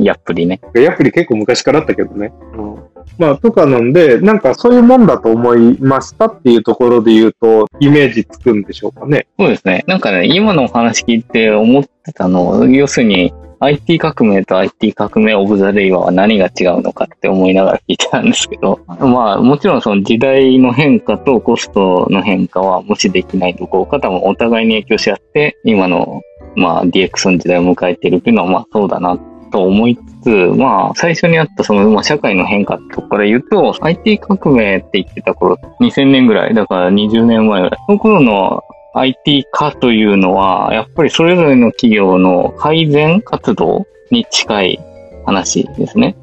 やっぷりね。やっぱり結構昔からあったけどね。うん。まあ、とかなんで、なんかそういうもんだと思いましたっていうところで言うと、イメージつくんでしょうかね。そうですね。なんかね、今のお話聞いて思ってたの、要するに IT 革命と IT 革命オブザレイは何が違うのかって思いながら聞いてたんですけど、まあもちろんその時代の変化とコストの変化は無視できないどころか多分お互いに影響し合って今のまあ DX の時代を迎えているっていうのはまあそうだなと思いつつ、まあ、最初にあったその、まあ、社会の変化ってとこから言うと、IT 革命って言ってた頃、2000年ぐらい、だから20年前ぐらい、その頃の IT 化というのは、やっぱりそれぞれの企業の改善活動に近い話ですね。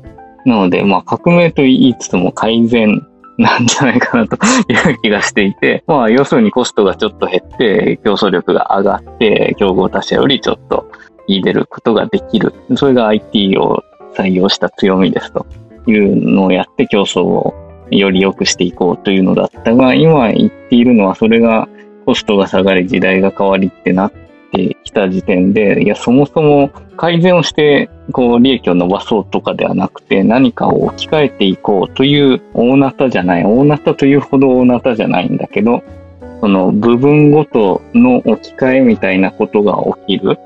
なので、まあ、革命と言いつつも改善なんじゃないかなという気がしていて、まあ、要するにコストがちょっと減って、競争力が上がって、競合他社よりちょっと入れることができる。それが IT を採用した強みですというのをやって競争をより良くしていこうというのだったが、今言っているのはそれがコストが下がり時代が変わりってなってきた時点で、いや、そもそも改善をして、こう、利益を伸ばそうとかではなくて、何かを置き換えていこうという大なたじゃない、大なたというほど大なたじゃないんだけど、その部分ごとの置き換えみたいなことが起きる。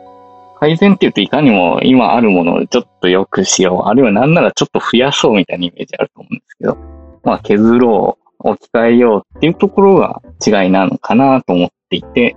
改善って言うといかにも今あるものをちょっと良くしよう、あるいはなんならちょっと増やそうみたいなイメージあると思うんですけど、まあ削ろう、置き換えようっていうところが違いなのかなと思っていて、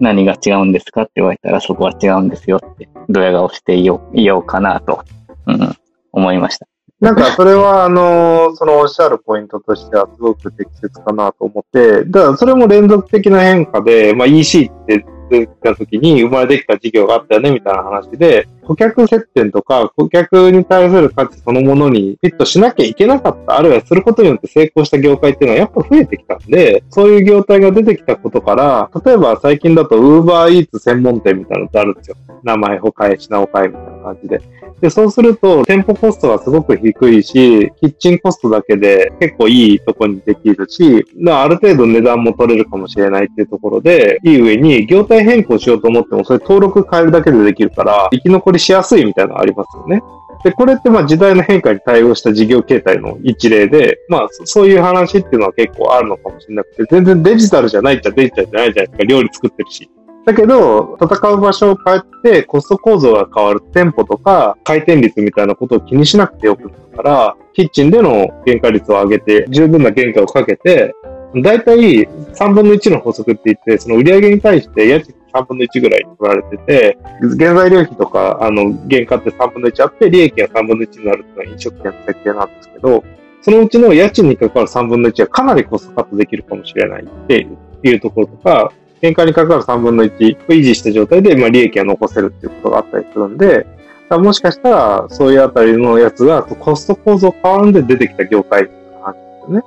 何が違うんですかって言われたらそこは違うんですよって、ドヤ顔して言おう言おうかなと、うん、思いました。なんかそれは、あの、そのおっしゃるポイントとしてはすごく適切かなと思って、だからそれも連続的な変化で、まあ EC って出た時に生まれてきた事業があったよねみたいな話で、顧客接点とか顧客に対する価値そのものにフィットしなきゃいけなかった、あるいはすることによって成功した業界っていうのはやっぱ増えてきたんで、そういう業態が出てきたことから、例えば最近だと Uber Eats 専門店みたいなのってあるんですよ。名前を変え、品を変えみたいな感じで。で、そうすると、店舗コストがすごく低いし、キッチンコストだけで結構いいとこにできるし、あ、ある程度値段も取れるかもしれないっていうところで、いい上に、業態変更しようと思っても、それ登録変えるだけでできるから、生き残りしやすいみたいなのありますよね。で、これってまあ時代の変化に対応した事業形態の一例で、まあそういう話っていうのは結構あるのかもしれなくて、全然デジタルじゃないっちゃデジタルじゃないじゃないですか、料理作ってるし。だけど、戦う場所を変えて、コスト構造が変わる店舗とか回転率みたいなことを気にしなくてよくなるから、キッチンでの原価率を上げて、十分な原価をかけて、だいたい3分の1の法則って言って、その売上に対して家賃3分の1ぐらい取られてて、原材料費とか、あの、原価って3分の1あって、利益が3分の1になるっていうのは飲食店の設計なんですけど、そのうちの家賃に関わる3分の1はかなりコストカットできるかもしれないっていうところとか、原価に関わる3分の1を維持した状態で、まあ、利益が残せるっていうことがあったりするんで、もしかしたら、そういうあたりのやつが、コスト構造変わるんで出てきた業態っていう話ですよね。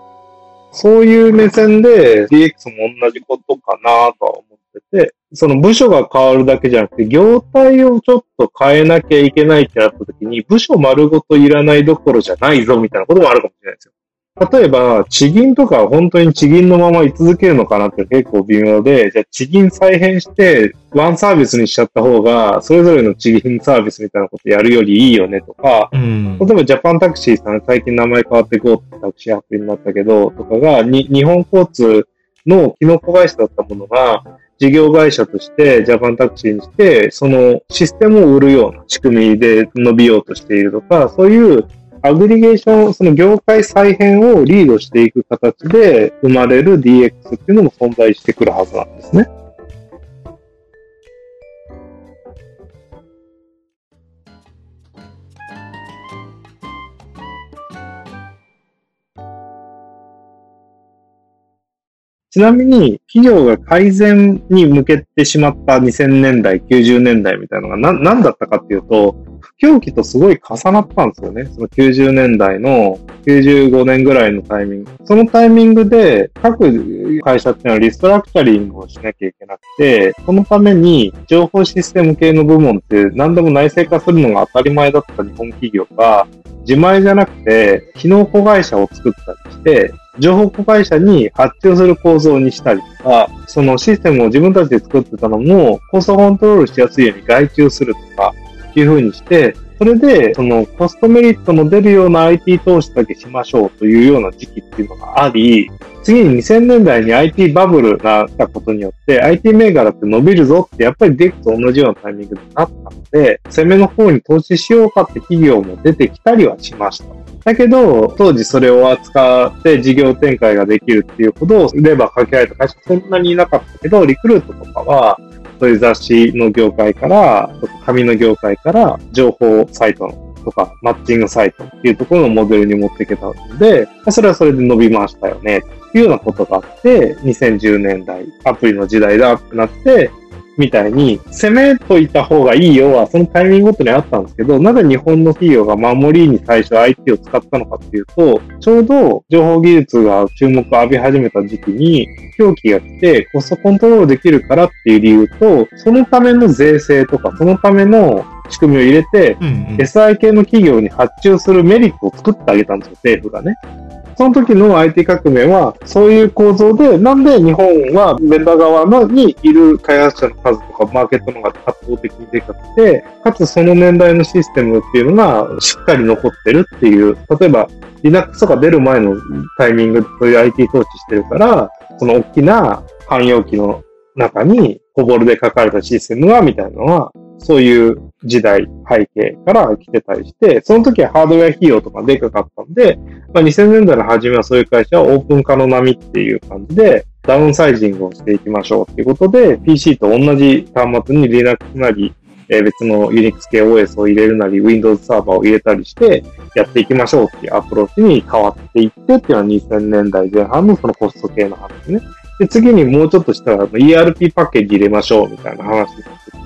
そういう目線で DX も同じことかなとは思ってて、その部署が変わるだけじゃなくて、業態をちょっと変えなきゃいけないってなった時に、部署丸ごといらないどころじゃないぞみたいなこともあるかもしれないですよ。例えば、地銀とかは本当に地銀のまま居続けるのかなって結構微妙で、じゃあ地銀再編して、ワンサービスにしちゃった方が、それぞれの地銀サービスみたいなことやるよりいいよねとか、うん、例えばジャパンタクシーさん、最近名前変わって GO ってタクシーアプリになったけど、とかが、に日本交通のキノコ会社だったものが、事業会社としてジャパンタクシーにして、そのシステムを売るような仕組みで伸びようとしているとか、そういうアグリゲーション、その業界再編をリードしていく形で生まれる DX っていうのも存在してくるはずなんですね。ちなみに、企業が改善に向けてしまった2000年代、90年代みたいなのが何だったかっていうと、不況期とすごい重なったんですよね。その90年代の95年ぐらいのタイミング。そのタイミングで各会社っていうのはリストラクチャリングをしなきゃいけなくて、そのために情報システム系の部門って何でも内製化するのが当たり前だった日本企業が、自前じゃなくて、機能子会社を作ったりして、情報子会社に発注する構造にしたりとか、そのシステムを自分たちで作ってたのも、コストコントロールしやすいように外注するとか、いうふうにして、それで、そのコストメリットの出るような IT 投資だけしましょうというような時期っていうのがあり、次に2000年代に IT バブルがったことによって IT 銘柄って伸びるぞってやっぱりテックと同じようなタイミングになったので、攻めの方に投資しようかって企業も出てきたりはしました。だけど、当時それを扱って事業展開ができるっていうほど、レバーかけられた会社そんなにいなかったけど、リクルートとかは、そういう雑誌の業界から、紙の業界から、情報サイトとか、マッチングサイトっていうところのモデルに持っていけたので、それはそれで伸びましたよね、っていうようなことがあって、2010年代、アプリの時代だってなって、みたいに、攻めといた方がいいよは、そのタイミングごとにあったんですけど、なぜ日本の企業が守りに最初 IT を使ったのかっていうと、ちょうど情報技術が注目を浴び始めた時期に、狂気が来てコストコントロールできるからっていう理由と、そのための税制とか、そのための仕組みを入れて、うんうん、SI 系の企業に発注するメリットを作ってあげたんですよ、政府がね。その時の IT 革命は、そういう構造で、なんで日本はベンダー側のにいる開発者の数とかマーケットの方が圧倒的にでかくて、かつその年代のシステムっていうのがしっかり残ってるっていう、例えば Linux とか出る前のタイミングそういう IT 投資してるから、その大きな汎用機の中にコボルで書かれたシステムは、みたいなのは、そういう時代、背景から来てたりして、その時はハードウェア費用とかでかかったんで、まあ、2000年代の初めはそういう会社はオープン化の波っていう感じで、ダウンサイジングをしていきましょうっていうことで、PC と同じ端末に Linux なり、え別の Unix 系 OS を入れるなり、Windows サーバーを入れたりして、やっていきましょうっていうアプローチに変わっていってっていうのは2000年代前半のそのコスト系の話ですね。で、次にもうちょっとしたら ERP パッケージ入れましょうみたいな話になっ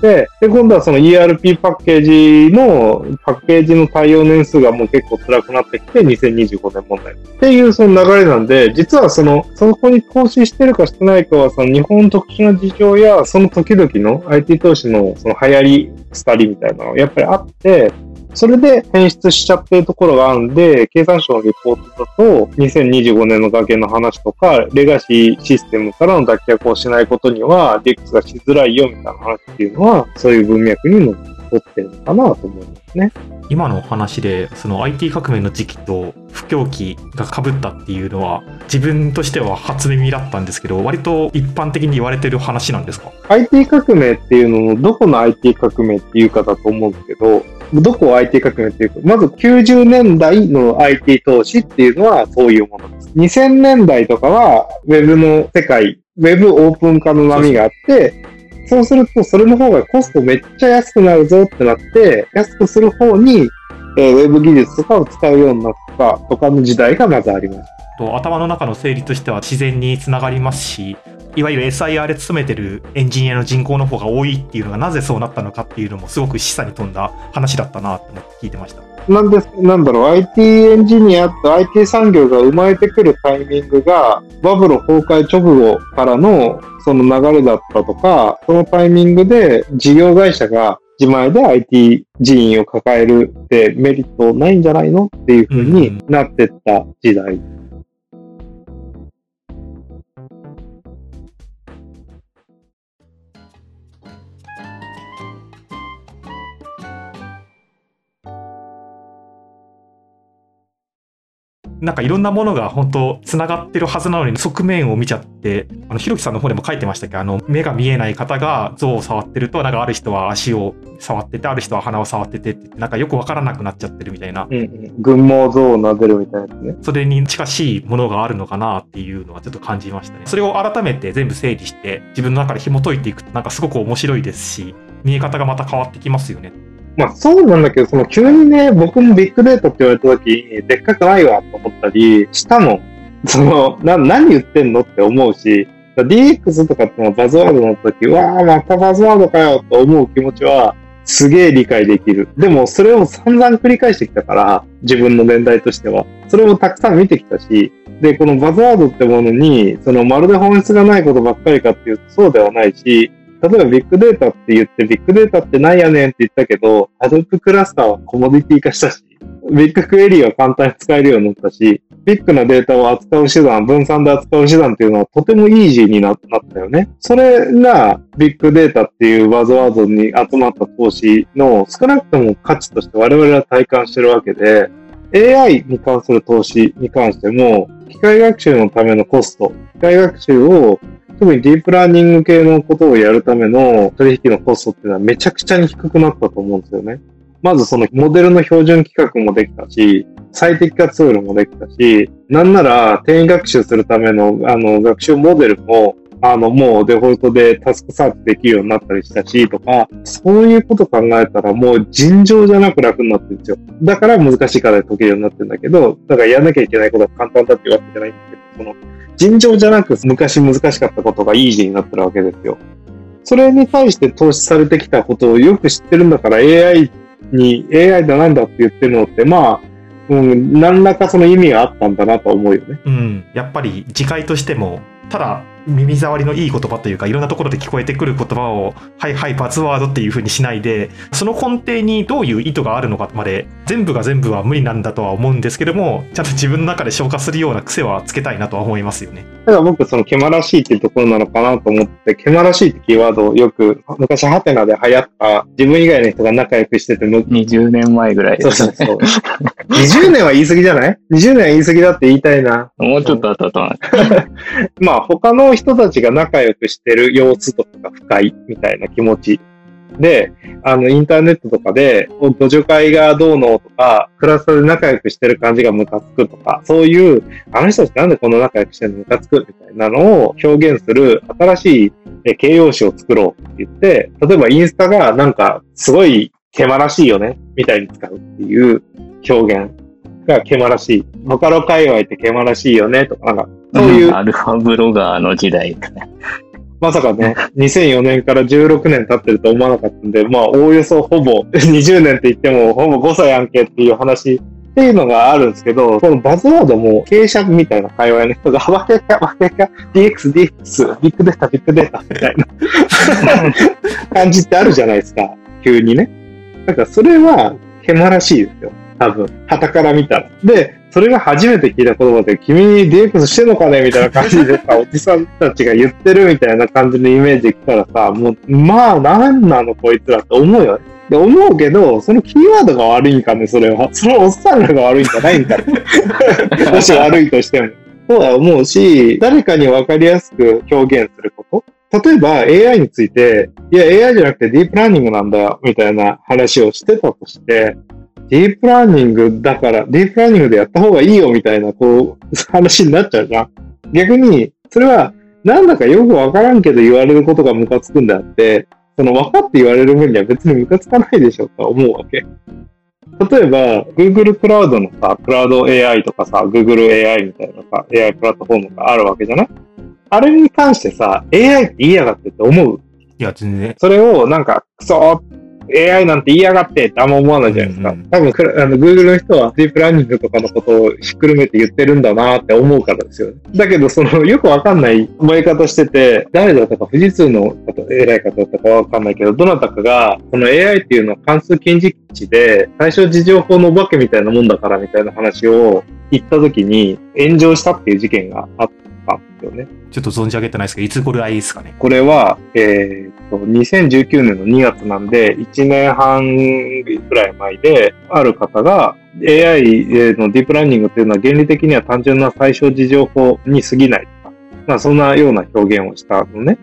てて、で、今度はその ERP パッケージの、パッケージの対応年数がもう結構辛くなってきて、2025年問題。っていうその流れなんで、実はその、そこに投資してるかしてないかは、その日本特殊な事情や、その時々の IT 投資のその流行り、スタリみたいなのやっぱりあって、それで変質しちゃってるところがあるんで、経産省のリポートだと、2025年の崖の話とか、レガシーシステムからの脱却をしないことには、DX がしづらいよみたいな話っていうのは、そういう文脈にの起こってるのかなと思いますね。今のお話でその IT 革命の時期と不況期がかぶったっていうのは自分としては初耳だったんですけど割と一般的に言われてる話なんですか？IT 革命っていうののどこの IT 革命っていうかだと思うんですけど、どこを IT 革命っていうか、まず90年代の IT 投資っていうのはそういうものです。2000年代とかは Web の世界、Web オープン化の波があって、そうするとそれの方がコストめっちゃ安くなるぞってなって、安くする方に、えー Web 技術とかを使うようになったとかの時代がまずあります。と頭の中の整理としては自然につながりますしいわゆる SIR で勤めてるエンジニアの人口の方が多いっていうのがなぜそうなったのかっていうのもすごく示唆に富んだ話だったなと思って聞いてました。なんです、なんだろう、IT エンジニアと IT 産業が生まれてくるタイミングが、バブル崩壊直後からのその流れだったとか、そのタイミングで事業会社が自前で IT 人員を抱えるってメリットないんじゃないのっていう風になってった時代。なんかいろんなものが本当つながってるはずなのに側面を見ちゃってあのひろきさんの方でも書いてましたけ？どあの目が見えない方が像を触ってるとなんかある人は足を触っててある人は鼻を触っててってなんかよくわからなくなっちゃってるみたいなうんうん、群毛像を撫でるみたいなね。それに近しいものがあるのかなっていうのはちょっと感じましたね。それを改めて全部整理して自分の中で紐解いていくとなんかすごく面白いですし見え方がまた変わってきますよね。まあそうなんだけど、その急にね、僕もビッグデータって言われた時に、でっかくないわと思ったりしたの。その、な、何言ってんのって思うし、DX とかってのバズワードの時、わあ、またバズワードかよと思う気持ちは、すげえ理解できる。でも、それを散々繰り返してきたから、自分の年代としては。それをたくさん見てきたし、で、このバズワードってものに、そのまるで本質がないことばっかりかっていうとそうではないし、例えばビッグデータって言って、ビッグデータってなんやねんって言ったけど、Hadoop クラスターはコモディティ化したし、ビッグクエリーは簡単に使えるようになったし、ビッグなデータを扱う手段、分散で扱う手段っていうのはとてもイージーになったよね。それがビッグデータっていうバズワードに集まった投資の少なくとも価値として我々は体感してるわけで、AI に関する投資に関しても、機械学習のためのコスト、機械学習を特にディープラーニング系のことをやるための取引のコストっていうのはめちゃくちゃに低くなったと思うんですよね。まずそのモデルの標準規格もできたし、最適化ツールもできたし、なんなら転移学習するためのあの学習モデルもあのもうデフォルトでタスクサーチできるようになったりしたしとか、そういうこと考えたらもう尋常じゃなく楽になってるんですよ。だから難しい課題解けるようになってるんだけど、だからやんなきゃいけないことは簡単だっていうわけじゃないんですけど、その尋常じゃなく昔難しかったことがイージーになってるわけですよ。それに対して投資されてきたことをよく知ってるんだから AI に AI だなんだって言ってるのってまあ、うん、何らかその意味があったんだなと思うよね。うん、やっぱり次回としてもただ耳障りのいい言葉というかいろんなところで聞こえてくる言葉をはいはいバズワードっていう風にしないでその根底にどういう意図があるのかまで全部が全部は無理なんだとは思うんですけどもちゃんと自分の中で消化するような癖はつけたいなとは思いますよね。ただ僕、その、ケマらしいっていうところなのかなと思って、ケマらしいってキーワードをよく、昔、ハテナで流行った、自分以外の人が仲良くしてて、む20年前ぐらいでそうすね。そうそう。20年は言い過ぎじゃない ?20 年は言い過ぎだって言いたいな。もうちょっと後だと まあ、他の人たちが仲良くしてる様子とかが不快みたいな気持ち。で、あの、インターネットとかで、ご助会がどうのとか、クラスターで仲良くしてる感じがムカつくとか、そういう、あの人たちなんでこんな仲良くしてるのムカつくみたいなのを表現する新しい形容詞を作ろうって言って、例えばインスタがなんかすごいケマらしいよねみたいに使うっていう表現がケマらしい。ボカロ界隈ってケマらしいよねとか、なんか、そういうアルファブロガーの時代ですね。まさかね、2004年から16年経ってると思わなかったんで、まあ、おおよそほぼ20年って言っても、ほぼ5歳やんけっていう話っていうのがあるんですけど、このバズワードも経営者みたいな界隈の人が、わけか、わけか、DX、DX、ビッグデータ、ビッグデータみたいな感じってあるじゃないですか、急にね。だからそれは、けまらしいですよ。多分、旗から見たら。で、それが初めて聞いた言葉で、君 DX してんのかねみたいな感じでさ、おじさんたちが言ってるみたいな感じのイメージ来たらさ、もう、まあ、なんなのこいつらって思うよね。で、思うけど、そのキーワードが悪いんかね、それは。そのおっさんらが悪いんじゃないんかね。もし悪いとしても。そうは思うし、誰かに分かりやすく表現すること。例えば AI について、いや AI じゃなくてディープラーニングなんだよ、みたいな話をしてたとして、ディープラーニングだから、ディープラーニングでやった方がいいよ、みたいな、こう、話になっちゃうじゃん。逆に、それは、なんだかよくわからんけど言われることがムカつくんであって、その分かって言われる分には別にムカつかないでしょとは思うわけ。例えば、Google Cloud のさ、 Cloud AI とかさ、Google AI みたいなさ、AI プラットフォームがあるわけじゃない？あれに関してさ、AI って言いやがってって思う？いや、全然。それをなんか、クソー AI なんて言いやがってってあんま思わないじゃないですか。うんうん多分あの、Google の人はディープラーニングとかのことをひっくるめて言ってるんだなって思うからですよね。だけど、その、よくわかんない覚え方してて、誰だったか、富士通の方、偉い方だったかわかんないけど、どなたかが、この AI っていうのは関数近似値で、対象事情法のお化けみたいなもんだからみたいな話を言った時に炎上したっていう事件があったんですよね。ちょっと存じ上げてないですけど、いつ頃らいですかね？これは、えーっと、2019年の2月なんで、1年半くらい前で、ある方が、AI のディープラーニングっていうのは原理的には単純な最小事情法に過ぎないとか、まあそんなような表現をしたのね。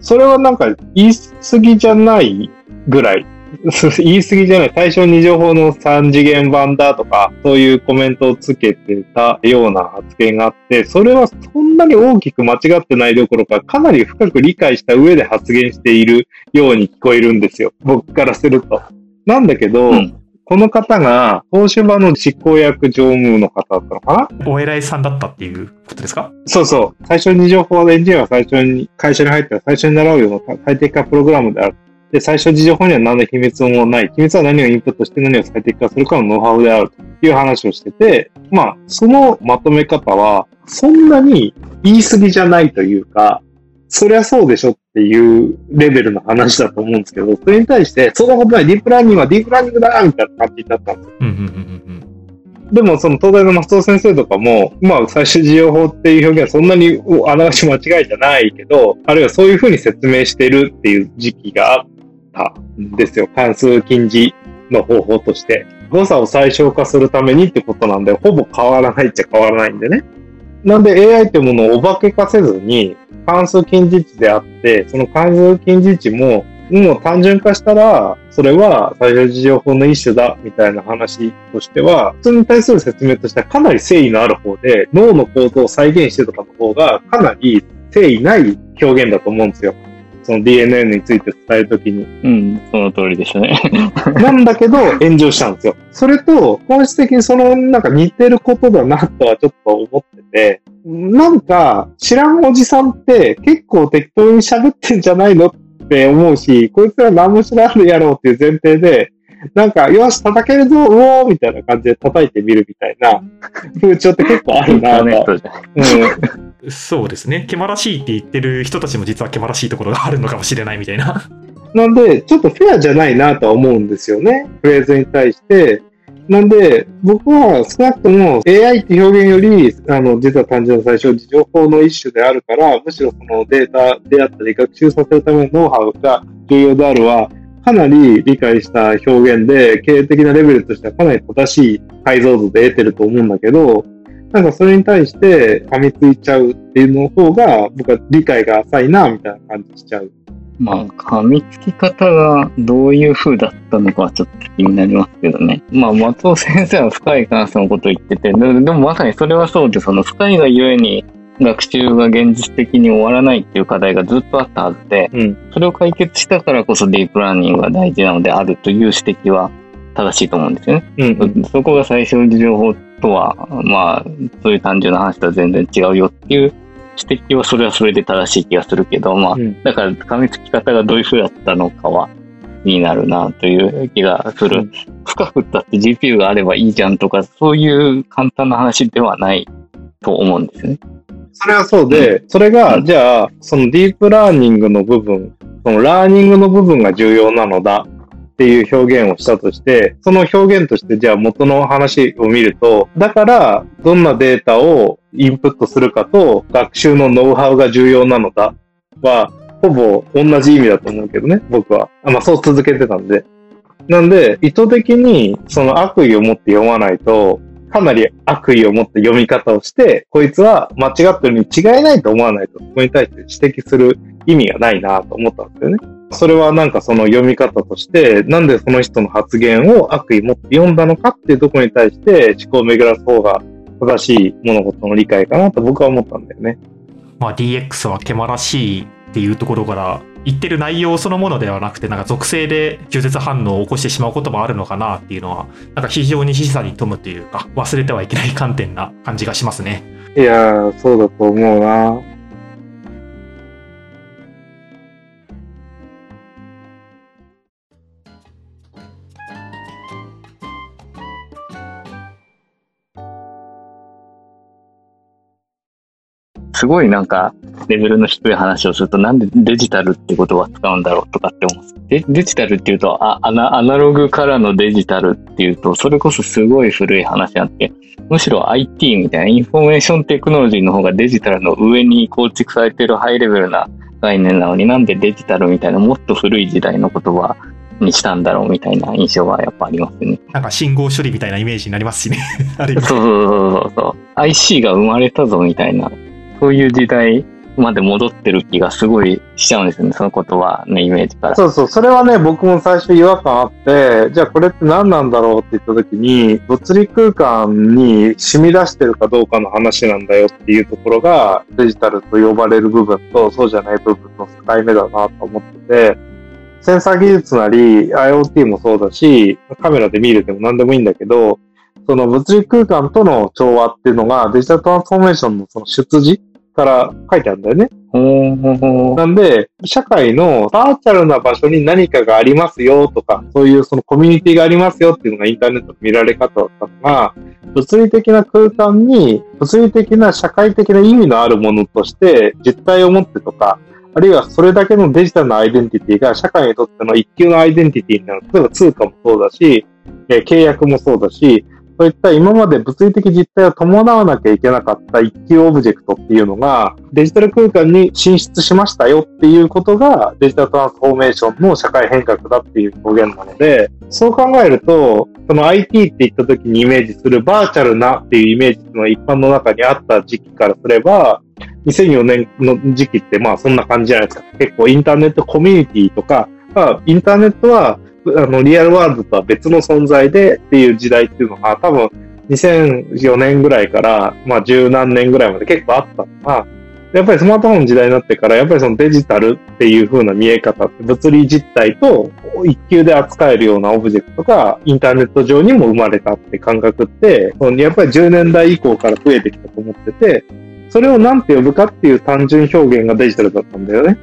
それはなんか言い過ぎじゃないぐらい、言い過ぎじゃない、対象二乗法の三次元版だとか、そういうコメントをつけてたような発言があって、それはそんなに大きく間違ってないどころか、かなり深く理解した上で発言しているように聞こえるんですよ。僕からすると。なんだけど、うんこの方が、東芝の執行役常務の方だったのかな？お偉いさんだったっていうことですか？そうそう。最初に情報でエンジニアは最初に、会社に入ったら最初に習うような最適化プログラムである。で、最初に情報には何の秘密もない。秘密は何をインプットして何を最適化するかのノウハウであるという話をしてて、まあ、そのまとめ方は、そんなに言い過ぎじゃないというか、そりゃそうでしょっていうレベルの話だと思うんですけど、それに対して、そんなことない、ディープラーニングはディープラーニングだみたいな感じになったんですよでも、その東大の松尾先生とかも、まあ、最終事業法っていう表現はそんなにおあながち間違いじゃないけど、あるいはそういうふうに説明してるっていう時期があったんですよ。関数近似の方法として。誤差を最小化するためにってことなんで、ほぼ変わらないっちゃ変わらないんでね。なんで AI ってものをお化け化せずに、関数近似値であって、その関数近似値も、もう単純化したら、それは最小事情法の一種だ、みたいな話としては、普通に対する説明としてはかなり誠意のある方で、脳の構造を再現してとかの方が、かなり誠意ない表現だと思うんですよ。その DNA について伝えるときに。うん、その通りですね。なんだけど、炎上したんですよ。それと、本質的にその、なんか似てることだなとはちょっと思ってて、なんか、知らんおじさんって結構適当に喋ってんじゃないのって思うし、こいつら何も知らんやろうっていう前提で、なんか、よし、叩けるぞ、うおーみたいな感じで叩いてみるみたいな風潮って結構あインタるなと。ーネットじゃ。うんうん。そうですね。けまらしいって言ってる人たちも実はけまらしいところがあるのかもしれないみたいな。なんで、ちょっとフェアじゃないなとは思うんですよね。フレーズに対して。なんで、僕は少なくとも AI って表現より、あの、実は単純な最小情報の一種であるから、むしろそのデータであったり、学習させるためのノウハウが重要であるは、かなり理解した表現で、経営的なレベルとしてはかなり正しい解像度で得てると思うんだけど、なんかそれに対して噛みついちゃうっていうの方が、僕は理解が浅いな、みたいな感じしちゃう。まあ、噛みつき方がどういう風だったのかはちょっと気になりますけどね。まあ、松尾先生は深い関数のことを言ってて、ででもまさにそれはそうで、その深いがゆえに学習が現実的に終わらないっていう課題がずっとあったはずで、うん。それを解決したからこそディープラーニングが大事なのであるという指摘は正しいと思うんですよね。うん。そこが最小事情報とは、まあ、そういう単純な話とは全然違うよっていう指摘はそれはそれで正しい気がするけど、まあ、うんだから噛みつき方がどういう風だったのかは気になるなという気がする。深くったって GPU があればいいじゃんとか、そういう簡単な話ではないと思うんですよね。それはそうで、それうが、んじゃあ、そのディープラーニングの部分、そのラーニングの部分が重要なのだっていう表現をしたとして、その表現としてじゃあ元の話を見ると、だからどんなデータをインプットするかと学習のノウハウが重要なのだは、ほぼ同じ意味だと思うけどね、僕は。まあそう続けてたんで。なんで、意図的にその悪意を持って読まないと、かなり悪意を持って読み方をして、こいつは間違ってるに違いないと思わないと、そこに対して指摘する意味がないなと思ったんですよね。それはなんかその読み方として、なんでその人の発言を悪意持って読んだのかっていうところに対して思考を巡らす方が正しい物事の理解かなと僕は思ったんだよね。まあ、DX は獣らしいっていうところから言ってる内容そのものではなくてなんか属性で拒絶反応を起こしてしまうこともあるのかなっていうのはなんか非常に示唆に富むというか忘れてはいけない観点な感じがしますね。いやー、そうだと思うな。すごいなんか、レベルの低い話をすると、なんでデジタルって言葉を使うんだろうとかって思う。デデジタルっていうとあアナ、アナログからのデジタルっていうと、それこそすごい古い話なんで、むしろ IT みたいなインフォメーションテクノロジーの方がデジタルの上に構築されているハイレベルな概念なのになんでデジタルみたいなもっと古い時代の言葉にしたんだろうみたいな印象はやっぱありますね。なんか信号処理みたいなイメージになりますしね。ある意味そうそうそうそうそう。IC が生まれたぞみたいな、そういう時代まで戻ってる気がすごいしちゃうんですよね、その言葉のイメージから。そうそう、それはね、僕も最初違和感あって、じゃあこれって何なんだろうって言った時に、物理空間に染み出してるかどうかの話なんだよっていうところが、デジタルと呼ばれる部分と、そうじゃない部分の境目だなと思ってて、センサー技術なり、IoT もそうだし、カメラで見るでも何でもいいんだけど、その物理空間との調和っていうのがデジタルトランスフォーメーションのその出自から書いてあるんだよね。なんで、社会のバーチャルな場所に何かがありますよとか、そういうそのコミュニティがありますよっていうのがインターネットの見られ方だったのが、物理的な空間に物理的な社会的な意味のあるものとして実体を持ってとか、あるいはそれだけのデジタルなアイデンティティが社会にとっての一級のアイデンティティになる。例えば通貨もそうだし、えー契約もそうだし、そういった今まで物理的実体を伴わなきゃいけなかった一級オブジェクトっていうのがデジタル空間に進出しましたよっていうことがデジタルトランスフォーメーションの社会変革だっていう表現なので、そう考えると、その IT って言った時にイメージするバーチャルなっていうイメージの一般の中にあった時期からすれば、2004年の時期ってまあそんな感じじゃないですか。結構インターネットコミュニティとか、まあインターネットはあのリアルワールドとは別の存在でっていう時代っていうのが多分2004年ぐらいからまあ十何年ぐらいまで結構あったのが、やっぱりスマートフォンの時代になってから、やっぱりそのデジタルっていう風な見え方って物理実体と一級で扱えるようなオブジェクトがインターネット上にも生まれたって感覚って、やっぱり10年代以降から増えてきたと思ってて、それを何て呼ぶかっていう単純表現がデジタルだったんだよね。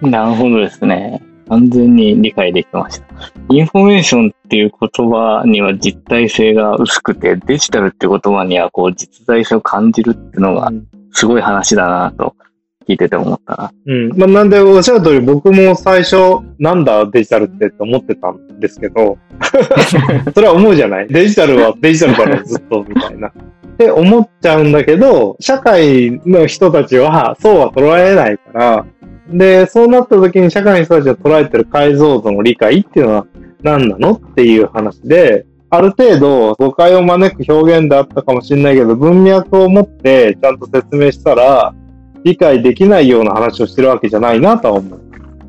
なるほどですね。完全に理解できました。インフォメーションっていう言葉には実体性が薄くて、デジタルっていう言葉にはこう実在性を感じるっていうのがすごい話だなと聞いてて思ったな。うん。まあ、なんでおっしゃる通り僕も最初、なんだデジタルってって思ってたんですけど、それは思うじゃない？デジタルはデジタルだろずっとみたいな。って思っちゃうんだけど、社会の人たちはそうは捉えないから、で、そうなった時に社会の人たちが捉えてる解像度の理解っていうのは何なのっていう話で、ある程度誤解を招く表現であったかもしれないけど、文脈を持ってちゃんと説明したら、理解できないような話をしてるわけじゃないなとは思う。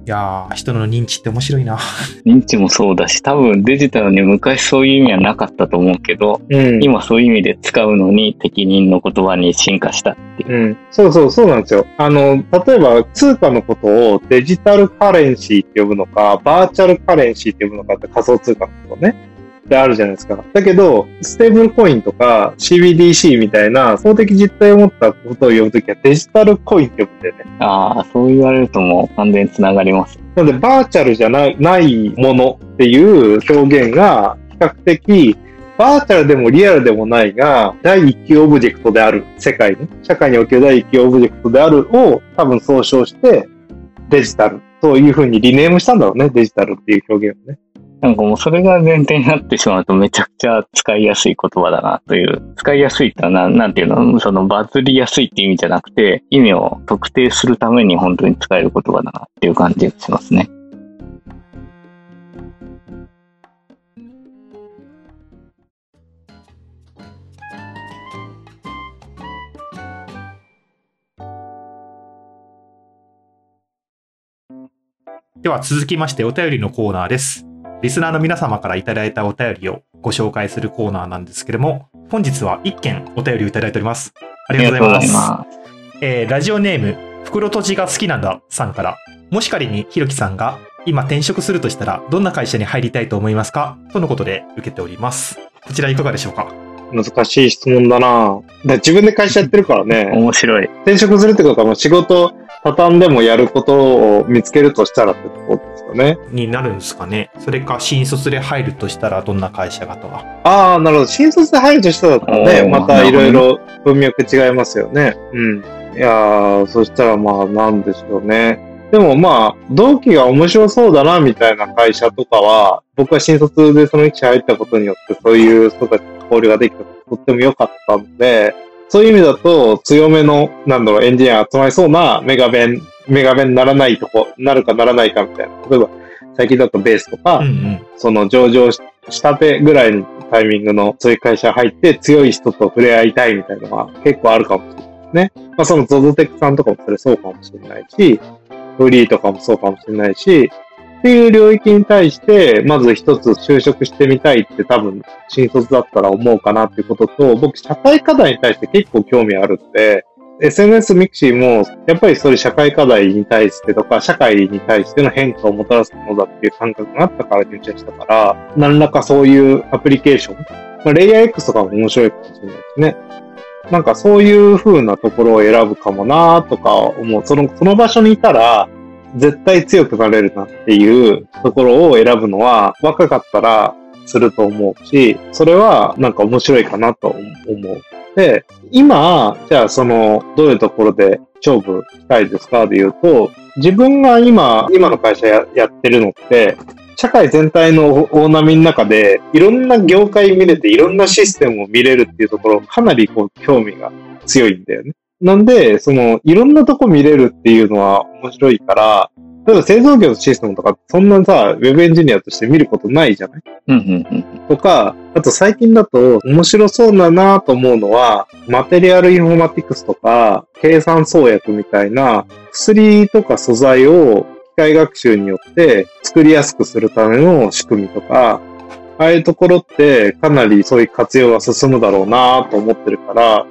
いやー、人の認知って面白いな。認知もそうだし、多分デジタルに昔そういう意味はなかったと思うけど、うん。今そういう意味で使うのに適任の言葉に進化したっていう。うん。そうそう、そうなんですよ。あの、例えば通貨のことをデジタルカレンシーって呼ぶのか、バーチャルカレンシーって呼ぶのかって仮想通貨のことね。であるじゃないですか。だけど、ステーブルコインとか CBDC みたいな、法的実態を持ったことを呼ぶときはデジタルコインって呼ぶんだよね。ああ、そう言われるともう完全につながります。なので、バーチャルじゃないないものっていう表現が比較的、バーチャルでもリアルでもないが、第一級オブジェクトである世界の、社会における第一級オブジェクトであるを多分総称して、デジタルというふうにリネームしたんだろうね、デジタルっていう表現をね。なんかもうそれが前提になってしまうとめちゃくちゃ使いやすい言葉だなという。使いやすいってのはななんていうのそのバズりやすいって意味じゃなくて、意味を特定するために本当に使える言葉だなっていう感じがしますね。では続きましてお便りのコーナーです。リスナーの皆様からいただいたお便りをご紹介するコーナーなんですけども、本日は1件お便りをいただいております。ありがとうございます。ます。えーラジオネーム、袋とじが好きなんださんから、もし仮にひろきさんが今転職するとしたら、どんな会社に入りたいと思いますか？とのことで受けております。こちらいかがでしょうか？難しい質問だなだ自分で会社やってるからね。面白い。転職するってことはもう仕事畳んでもやることを見つけるとしたらってとこですよね。になるんですかねそれか新卒で入るとしたらどんな会社がとか。ああ、なるほど。新卒で入るとしたらね、またいろいろ文脈違いますよね。うん。いやー、そしたらまあなんでしょうね。でもまあ、同期が面白そうだなみたいな会社とかは、僕は新卒でその一社入ったことによってそういう人たちと交流ができたとっても良かったので、そういう意味だと強めの、なんだろう、エンジニアが集まりそうなメガベン、メガベンならないとこ、なるかならないかみたいな。例えば、最近だとベースとか、うんうん。その上場ししたてぐらいのタイミングのそういう会社入って強い人と触れ合いたいみたいなのは結構あるかもしれないですね。まあその ZOZO テックさんとかもそれそうかもしれないし、フリーとかもそうかもしれないし、っていう領域に対して、まず一つ就職してみたいって多分新卒だったら思うかなっていうことと、僕社会課題に対して結構興味あるんで、SNS mixi も、やっぱりそういう社会課題に対してとか、社会に対しての変化をもたらすものだっていう感覚があったから入社したから、何らかそういうアプリケーション、まあ、 LayerX とかも面白いかもしれないですね。なんかそういう風なところを選ぶかもなとか思う。その、その場所にいたら、絶対強くなれるなっていうところを選ぶのは、若かったらすると思うし、それはなんか面白いかなと思う。で、今、じゃあその、どういうところで勝負したいですかで言うと、自分が今、今の会社ややってるのって、社会全体の大波の中で、いろんな業界見れて、いろんなシステムを見れるっていうところ、かなりこう、興味が強いんだよね。なんで、その、いろんなとこ見れるっていうのは面白いから、例えば製造業のシステムとか、そんなさ、ウェブエンジニアとして見ることないじゃない？うんうんうん。とか、あと最近だと面白そうだなと思うのは、マテリアルインフォマティクスとか、計算創薬みたいな薬とか素材を機械学習によって作りやすくするための仕組みとか、ああいうところってかなりそういう活用が進むだろうなと思ってるから、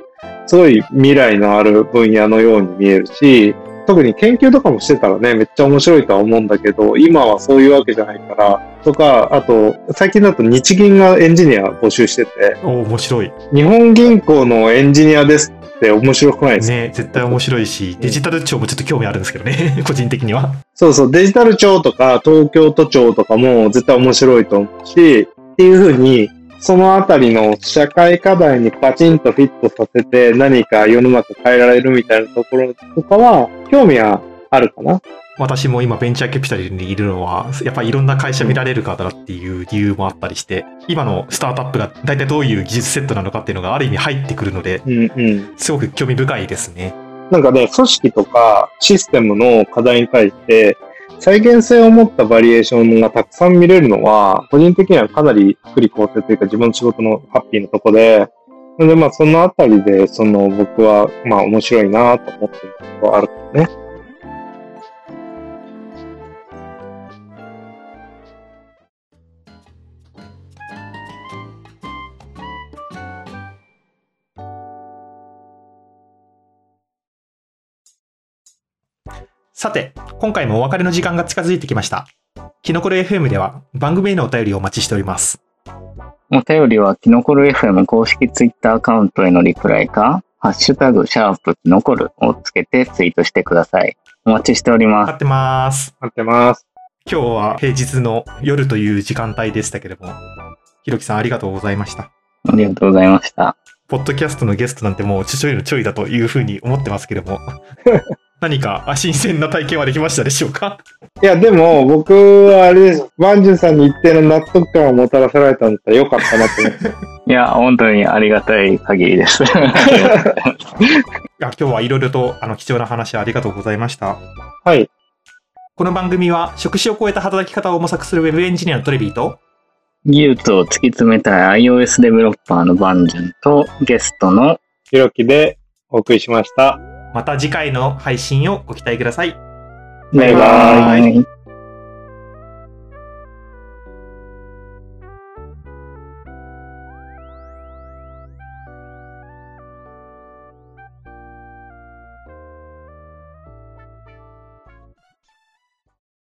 すごい未来のある分野のように見えるし、特に研究とかもしてたらね、めっちゃ面白いとは思うんだけど、今はそういうわけじゃないから、とか、あと、最近だと日銀がエンジニア募集してて、おー面白い。日本銀行のエンジニアですって面白くないですか、ね絶対面白いし、デジタル庁もちょっと興味あるんですけどね、個人的には。そうそう、デジタル庁とか東京都庁とかも絶対面白いと思うし、っていうふうに、そのあたりの社会課題にパチンとフィットさせて何か世の中変えられるみたいなところとかは興味はあるかな？私も今ベンチャーキャピタルにいるのは、やっぱりいろんな会社見られるからっていう理由もあったりして、今のスタートアップが大体どういう技術セットなのかっていうのがある意味入ってくるので、うんうん。すごく興味深いですね。なんかね、組織とかシステムの課題に対して、再現性を持ったバリエーションがたくさん見れるのは、個人的にはかなり福利厚生というか自分の仕事のハッピーなとこで、のでまあそのあたりで、その僕はまあ面白いなと思ってるところあるんですね。さて、今回もお別れの時間が近づいてきました。キノコル FM では番組へのお便りをお待ちしております。お便りは、キノコル FM 公式ツイッターアカウントへのリプライか、ハッシュタグ、シャープ、キノコルをつけてツイートしてください。お待ちしております。待ってます。待ってます。今日は平日の夜という時間帯でしたけれども、ひろきさんありがとうございました。ありがとうございました。ポッドキャストのゲストなんてもうちょいのちょいだというふうに思ってますけども、何かあ新鮮な体験はできましたでしょうか？いや、でも、僕はあれです。バンジュンさんに一定の納得感をもたらせられたんだったらよかったなと思って。いや、本当にありがたい限りです。いや今日はいろいろとあの貴重な話ありがとうございました。はい。この番組は職種を超えた働き方を模索するウェブエンジニアのトレビーと技術を突き詰めたい iOS デベロッパーのバンジュンとゲストのひろきでお送りしました。また次回の配信をご期待ください。バイバイイ。